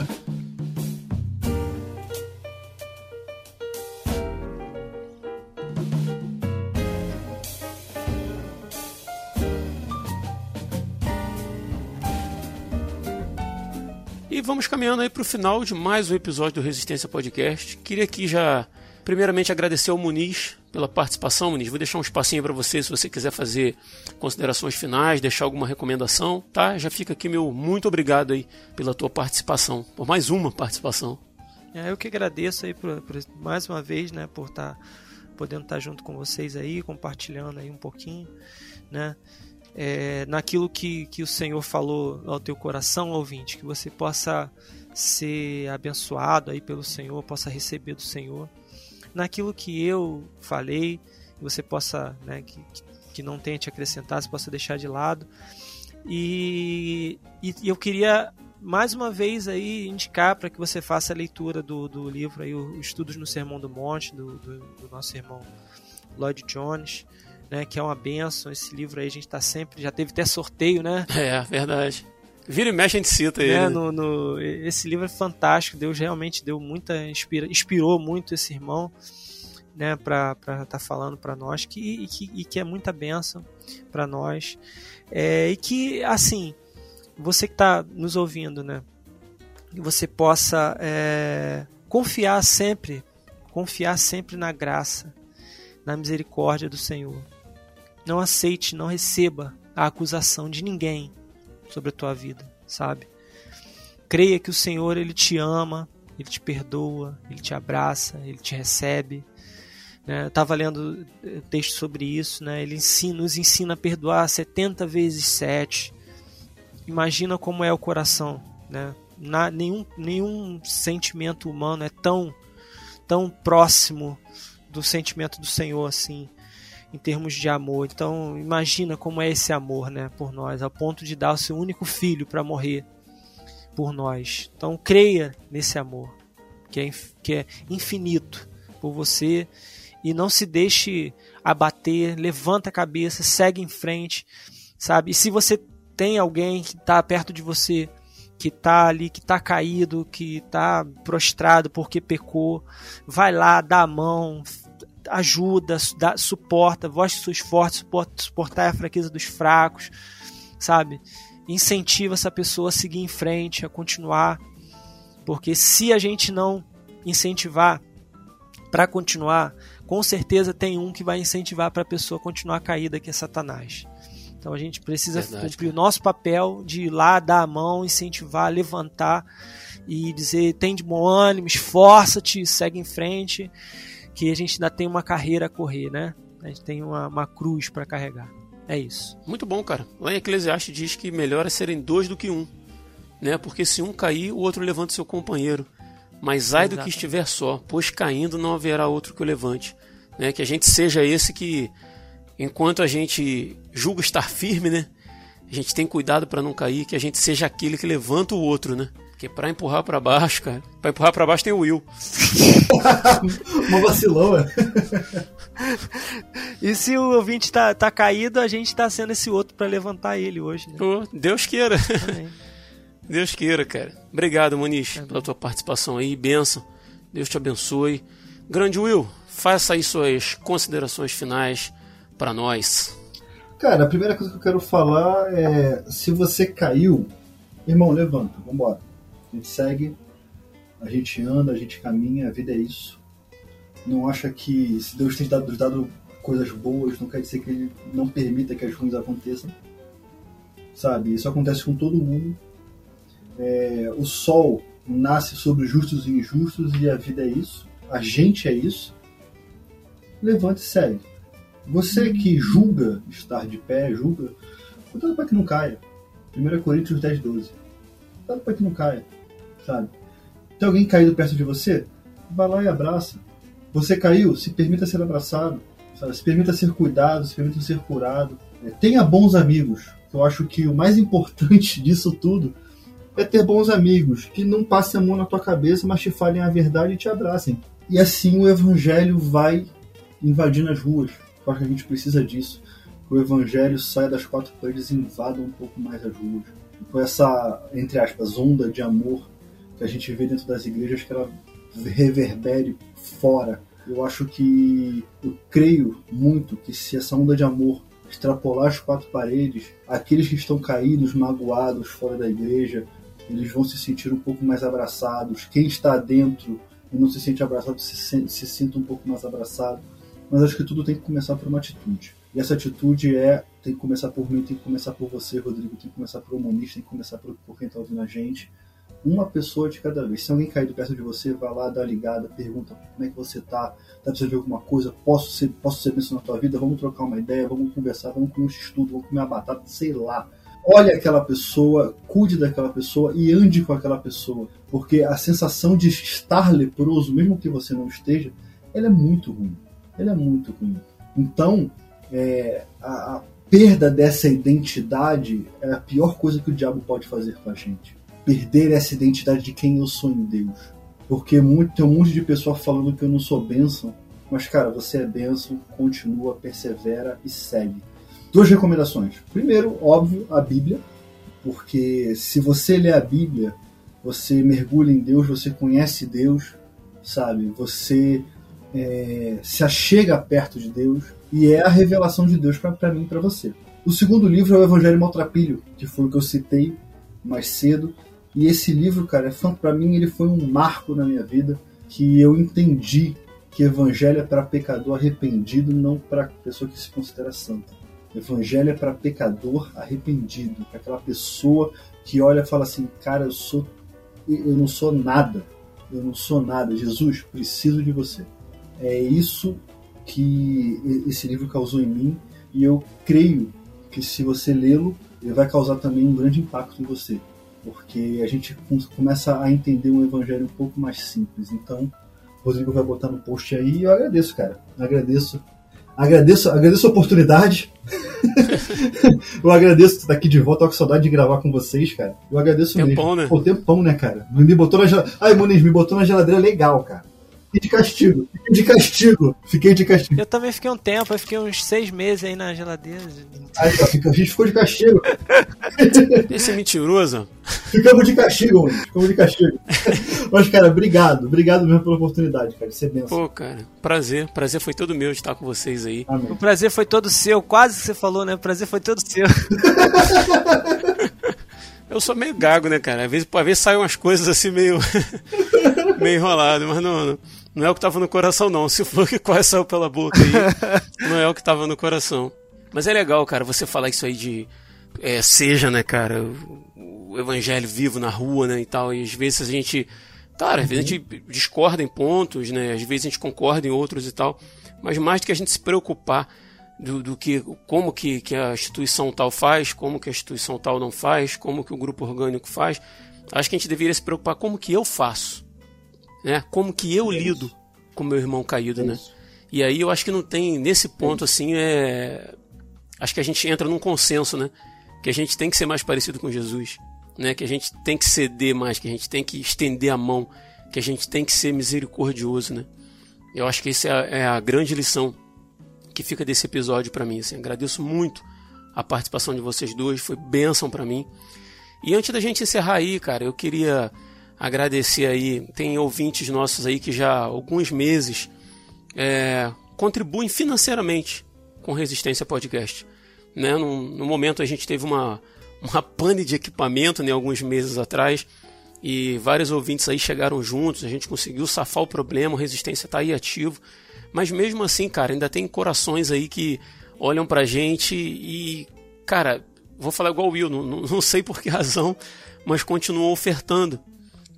A: E vamos caminhando aí para o final de mais um episódio do Resistência Podcast. Queria aqui já, primeiramente, agradecer ao Muniz pela participação, Muniz. Vou deixar um espacinho para você se você quiser fazer considerações finais, deixar alguma recomendação, tá? Já fica aqui meu muito obrigado aí pela tua participação, por mais uma participação.
C: É, eu que agradeço aí por, por mais uma vez, né, por estar tá, podendo estar tá junto com vocês aí, compartilhando aí um pouquinho, né? é, naquilo que, que o Senhor falou ao teu coração, ouvinte, que você possa ser abençoado aí pelo Senhor, possa receber do Senhor. Naquilo que eu falei, você possa, né, que, que não tenha te acrescentar, você possa deixar de lado. E, e, eu queria mais uma vez aí indicar para que você faça a leitura do, do livro aí, o Estudos no Sermão do Monte, do, do, do nosso irmão Lloyd Jones né? Que é uma benção. Esse livro aí a gente tá sempre. Já teve até sorteio, né?
A: É, verdade. Vira e mexe a gente cita
C: ele. É, no, no, esse livro é fantástico. Deus realmente deu muita. Inspira, inspirou muito esse irmão. Né, para estar tá falando para nós que, e, que, e que é muita benção para nós é, e que assim você que está nos ouvindo né que você possa é, confiar sempre confiar sempre na graça na misericórdia do Senhor não aceite, não receba a acusação de ninguém sobre a tua vida, sabe? Creia que o Senhor ele te ama, ele te perdoa, ele te abraça, ele te recebe. Né? Eu estava lendo eh, texto sobre isso, né? ele ensina, nos ensina a perdoar 70 vezes 7. Imagina como é o coração. Né? Na, nenhum, nenhum sentimento humano é tão, tão próximo do sentimento do Senhor assim em termos de amor. Então, imagina como é esse amor, né, por nós, a ponto de dar o seu único filho para morrer por nós. Então, creia nesse amor, que é, que é infinito por você e não se deixe abater, levanta a cabeça, segue em frente, sabe? E se você tem alguém que está perto de você, que está ali, que está caído, que está prostrado porque pecou, vai lá, dá a mão, ajuda, dá, suporta, voz sois fortes, suporta, suportar a fraqueza dos fracos, sabe? Incentiva essa pessoa a seguir em frente, a continuar, porque se a gente não incentivar para continuar, com certeza tem um que vai incentivar para a pessoa continuar caída, que é Satanás. Então a gente precisa Verdade, cumprir cara. o nosso papel de ir lá, dar a mão, incentivar, levantar e dizer: tem de bom ânimo, esforça-te, segue em frente, que a gente ainda tem uma carreira a correr, né? A gente tem uma, uma cruz para carregar. É isso.
A: Muito bom, cara. Lá em Eclesiastes diz que melhor é serem dois do que um, né? Porque se um cair, o outro levanta seu companheiro. Mas ai do que estiver só, pois caindo não haverá outro que o levante. Né? Que a gente seja esse que, enquanto a gente julga estar firme, né? A gente tem cuidado para não cair, que a gente seja aquele que levanta o outro, né? Porque para empurrar para baixo, cara, para empurrar para baixo tem o Will. [laughs]
B: Uma vacilão, é.
C: E se o ouvinte tá, tá caído, a gente tá sendo esse outro para levantar ele hoje, né?
A: Oh, Deus queira. Amém. [laughs] Deus queira, cara. Obrigado, Muniz, Amém. pela tua participação aí. Benção. Deus te abençoe. Grande Will, faça aí suas considerações finais para nós.
B: Cara, a primeira coisa que eu quero falar é: se você caiu, irmão, levanta, vambora. A gente segue, a gente anda, a gente caminha, a vida é isso. Não acha que se Deus tem dado, dado coisas boas, não quer dizer que Ele não permita que as ruins aconteçam. Sabe? Isso acontece com todo mundo é, o sol nasce sobre justos e injustos e a vida é isso. A gente é isso. Levante e segue. Você que julga estar de pé, julga, cuidado para que não caia. 1 Coríntios 10, 12. Cuidado para que não caia. Sabe? Tem alguém caído perto de você? Vai lá e abraça. Você caiu? Se permita ser abraçado. Sabe? Se permita ser cuidado, se permita ser curado. É, tenha bons amigos. Eu acho que o mais [laughs] importante disso tudo é ter bons amigos que não passem a mão na tua cabeça, mas te falem a verdade e te abracem. E assim o evangelho vai invadindo as ruas. Eu acho que a gente precisa disso. Que o evangelho saia das quatro paredes e invada um pouco mais as ruas. Com essa, entre aspas, onda de amor que a gente vê dentro das igrejas, que ela reverbere fora. Eu acho que, eu creio muito que se essa onda de amor extrapolar as quatro paredes, aqueles que estão caídos, magoados fora da igreja, eles vão se sentir um pouco mais abraçados. Quem está dentro e não se sente abraçado se, sente, se sinta um pouco mais abraçado. Mas acho que tudo tem que começar por uma atitude. E essa atitude é tem que começar por mim, tem que começar por você, Rodrigo, tem que começar por humanista, tem que começar por, por quem está ouvindo a gente. Uma pessoa de cada vez. Se alguém cair perto de você, vai lá, dá ligada, pergunta como é que você tá, tá precisando de alguma coisa, posso ser, posso ser bênção na tua vida, vamos trocar uma ideia, vamos conversar, vamos comer um estudo, vamos comer uma batata, sei lá olhe aquela pessoa, cuide daquela pessoa e ande com aquela pessoa. Porque a sensação de estar leproso, mesmo que você não esteja, ela é muito ruim. Ela é muito ruim. Então, é, a, a perda dessa identidade é a pior coisa que o diabo pode fazer com a gente. Perder essa identidade de quem eu sou em Deus. Porque muito, tem um monte de pessoa falando que eu não sou bênção. Mas, cara, você é bênção, continua, persevera e segue. Duas recomendações. Primeiro, óbvio, a Bíblia, porque se você lê a Bíblia, você mergulha em Deus, você conhece Deus, sabe? Você é, se achega perto de Deus e é a revelação de Deus para mim e para você. O segundo livro é o Evangelho Maltrapilho, que foi o que eu citei mais cedo. E esse livro, cara, é para mim ele foi um marco na minha vida que eu entendi que Evangelho é para pecador arrependido, não para pessoa que se considera santa. Evangelho é para pecador arrependido, para aquela pessoa que olha e fala assim: cara, eu sou eu não sou nada. Eu não sou nada. Jesus, preciso de você. É isso que esse livro causou em mim e eu creio que se você lê-lo, ele vai causar também um grande impacto em você, porque a gente começa a entender um evangelho um pouco mais simples. Então, o Rodrigo vai botar no post aí e eu agradeço, cara. Agradeço. Agradeço, agradeço a oportunidade. [laughs] eu agradeço estar aqui de volta, tô com saudade de gravar com vocês, cara. Eu agradeço
A: tempão,
B: mesmo.
A: Né?
B: Pô, tempão, né, cara? Me botou na geladeira. Ai, Muniz, me botou na geladeira legal, cara. Fiquei de castigo, fiquei de castigo, fiquei de castigo.
C: Eu também fiquei um tempo, eu fiquei uns seis meses aí na geladeira.
B: Aí, a gente ficou de castigo. [laughs]
A: Esse mentiroso.
B: Ficamos de castigo, mano. Ficamos de castigo. Mas, cara, obrigado. Obrigado mesmo pela oportunidade, cara. Isso é benção.
A: Pô, cara, prazer. Prazer foi todo meu de estar com vocês aí.
B: Amém.
C: O prazer foi todo seu, quase que você falou, né? O prazer foi todo seu. [laughs]
A: Eu sou meio gago, né, cara? Às vezes, às vezes saem umas coisas assim meio. [laughs] meio enrolado, mas não, não, não, é o que tava no coração, não. Se for que quase saiu pela boca aí, [laughs] não é o que tava no coração. Mas é legal, cara, você falar isso aí de. É, seja, né, cara, o, o evangelho vivo na rua, né, e tal. E às vezes a gente. Cara, às vezes a gente discorda em pontos, né? Às vezes a gente concorda em outros e tal. Mas mais do que a gente se preocupar do, do, que como que, que a instituição tal faz, como que a instituição tal não faz, como que o grupo orgânico faz, acho que a gente deveria se preocupar como que eu faço, né? Como que eu lido com meu irmão caído, né? E aí eu acho que não tem nesse ponto assim é acho que a gente entra num consenso, né? Que a gente tem que ser mais parecido com Jesus, né? Que a gente tem que ceder mais, que a gente tem que estender a mão, que a gente tem que ser misericordioso, né? Eu acho que essa é a, é a grande lição que fica desse episódio para mim. Assim, agradeço muito a participação de vocês dois, foi bênção para mim. E antes da gente encerrar aí, cara, eu queria agradecer aí, tem ouvintes nossos aí que já há alguns meses é, contribuem financeiramente com Resistência Podcast. Né? No, no, momento a gente teve uma, uma pane de equipamento né, alguns meses atrás e vários ouvintes aí chegaram juntos, a gente conseguiu safar o problema, Resistência está aí ativo. Mas mesmo assim, cara, ainda tem corações aí que olham pra gente e, cara, vou falar igual o Will, não, não sei por que razão, mas continuam ofertando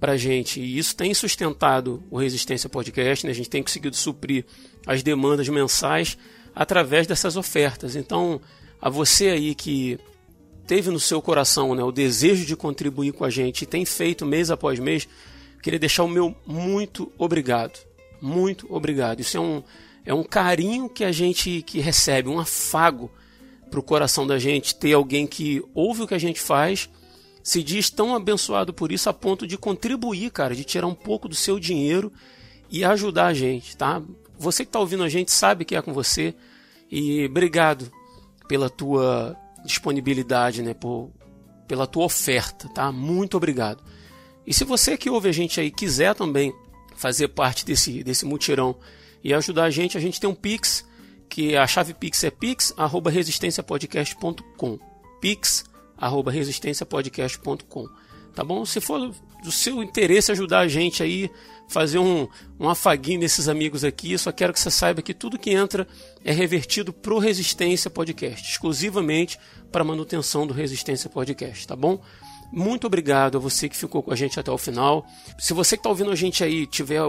A: pra gente. E isso tem sustentado o Resistência Podcast, né? A gente tem conseguido suprir as demandas mensais através dessas ofertas. Então, a você aí que teve no seu coração né, o desejo de contribuir com a gente e tem feito mês após mês, queria deixar o meu muito obrigado muito obrigado. Isso é um, é um carinho que a gente que recebe, um afago para o coração da gente ter alguém que ouve o que a gente faz, se diz tão abençoado por isso a ponto de contribuir, cara, de tirar um pouco do seu dinheiro e ajudar a gente, tá? Você que está ouvindo a gente sabe que é com você e obrigado pela tua disponibilidade, né, por, pela tua oferta, tá? Muito obrigado. E se você que ouve a gente aí quiser também fazer parte desse, desse mutirão e ajudar a gente, a gente tem um Pix, que a chave Pix é pix@resistenciapodcast.com. pix@resistenciapodcast.com. Tá bom? Se for do seu interesse ajudar a gente aí, fazer um, um afaguinho nesses amigos aqui, só quero que você saiba que tudo que entra é revertido pro Resistência Podcast, exclusivamente para manutenção do Resistência Podcast, tá bom? Muito obrigado a você que ficou com a gente até o final. Se você que está ouvindo a gente aí tiver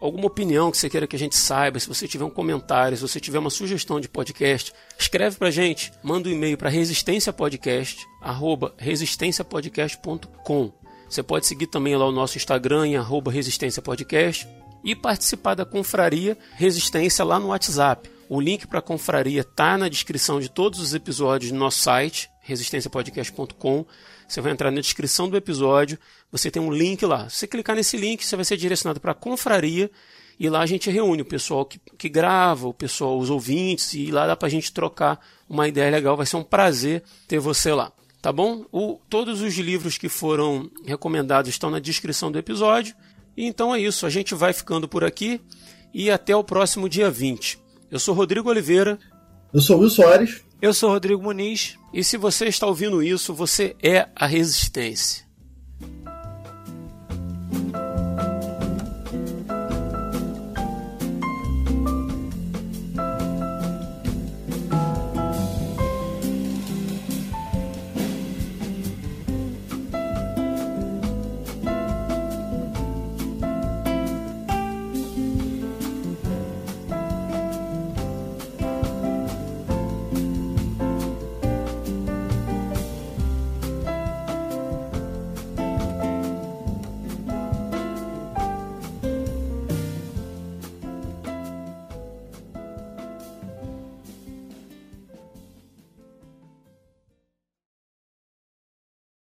A: alguma opinião que você queira que a gente saiba, se você tiver um comentário, se você tiver uma sugestão de podcast, escreve pra gente, manda um e-mail para resistenciapodcast, arroba resistenciapodcast.com. Você pode seguir também lá o nosso Instagram em arroba resistenciapodcast e participar da confraria Resistência lá no WhatsApp. O link para a confraria está na descrição de todos os episódios do nosso site, resistenciapodcast.com. Você vai entrar na descrição do episódio, você tem um link lá. Se você clicar nesse link, você vai ser direcionado para a confraria e lá a gente reúne o pessoal que, que grava, o pessoal, os ouvintes, e lá dá para a gente trocar uma ideia legal. Vai ser um prazer ter você lá. Tá bom? O, todos os livros que foram recomendados estão na descrição do episódio. E então é isso. A gente vai ficando por aqui e até o próximo dia 20. Eu sou Rodrigo Oliveira.
B: Eu sou Will Soares.
C: Eu sou Rodrigo Muniz.
A: E se você está ouvindo isso, você é a resistência.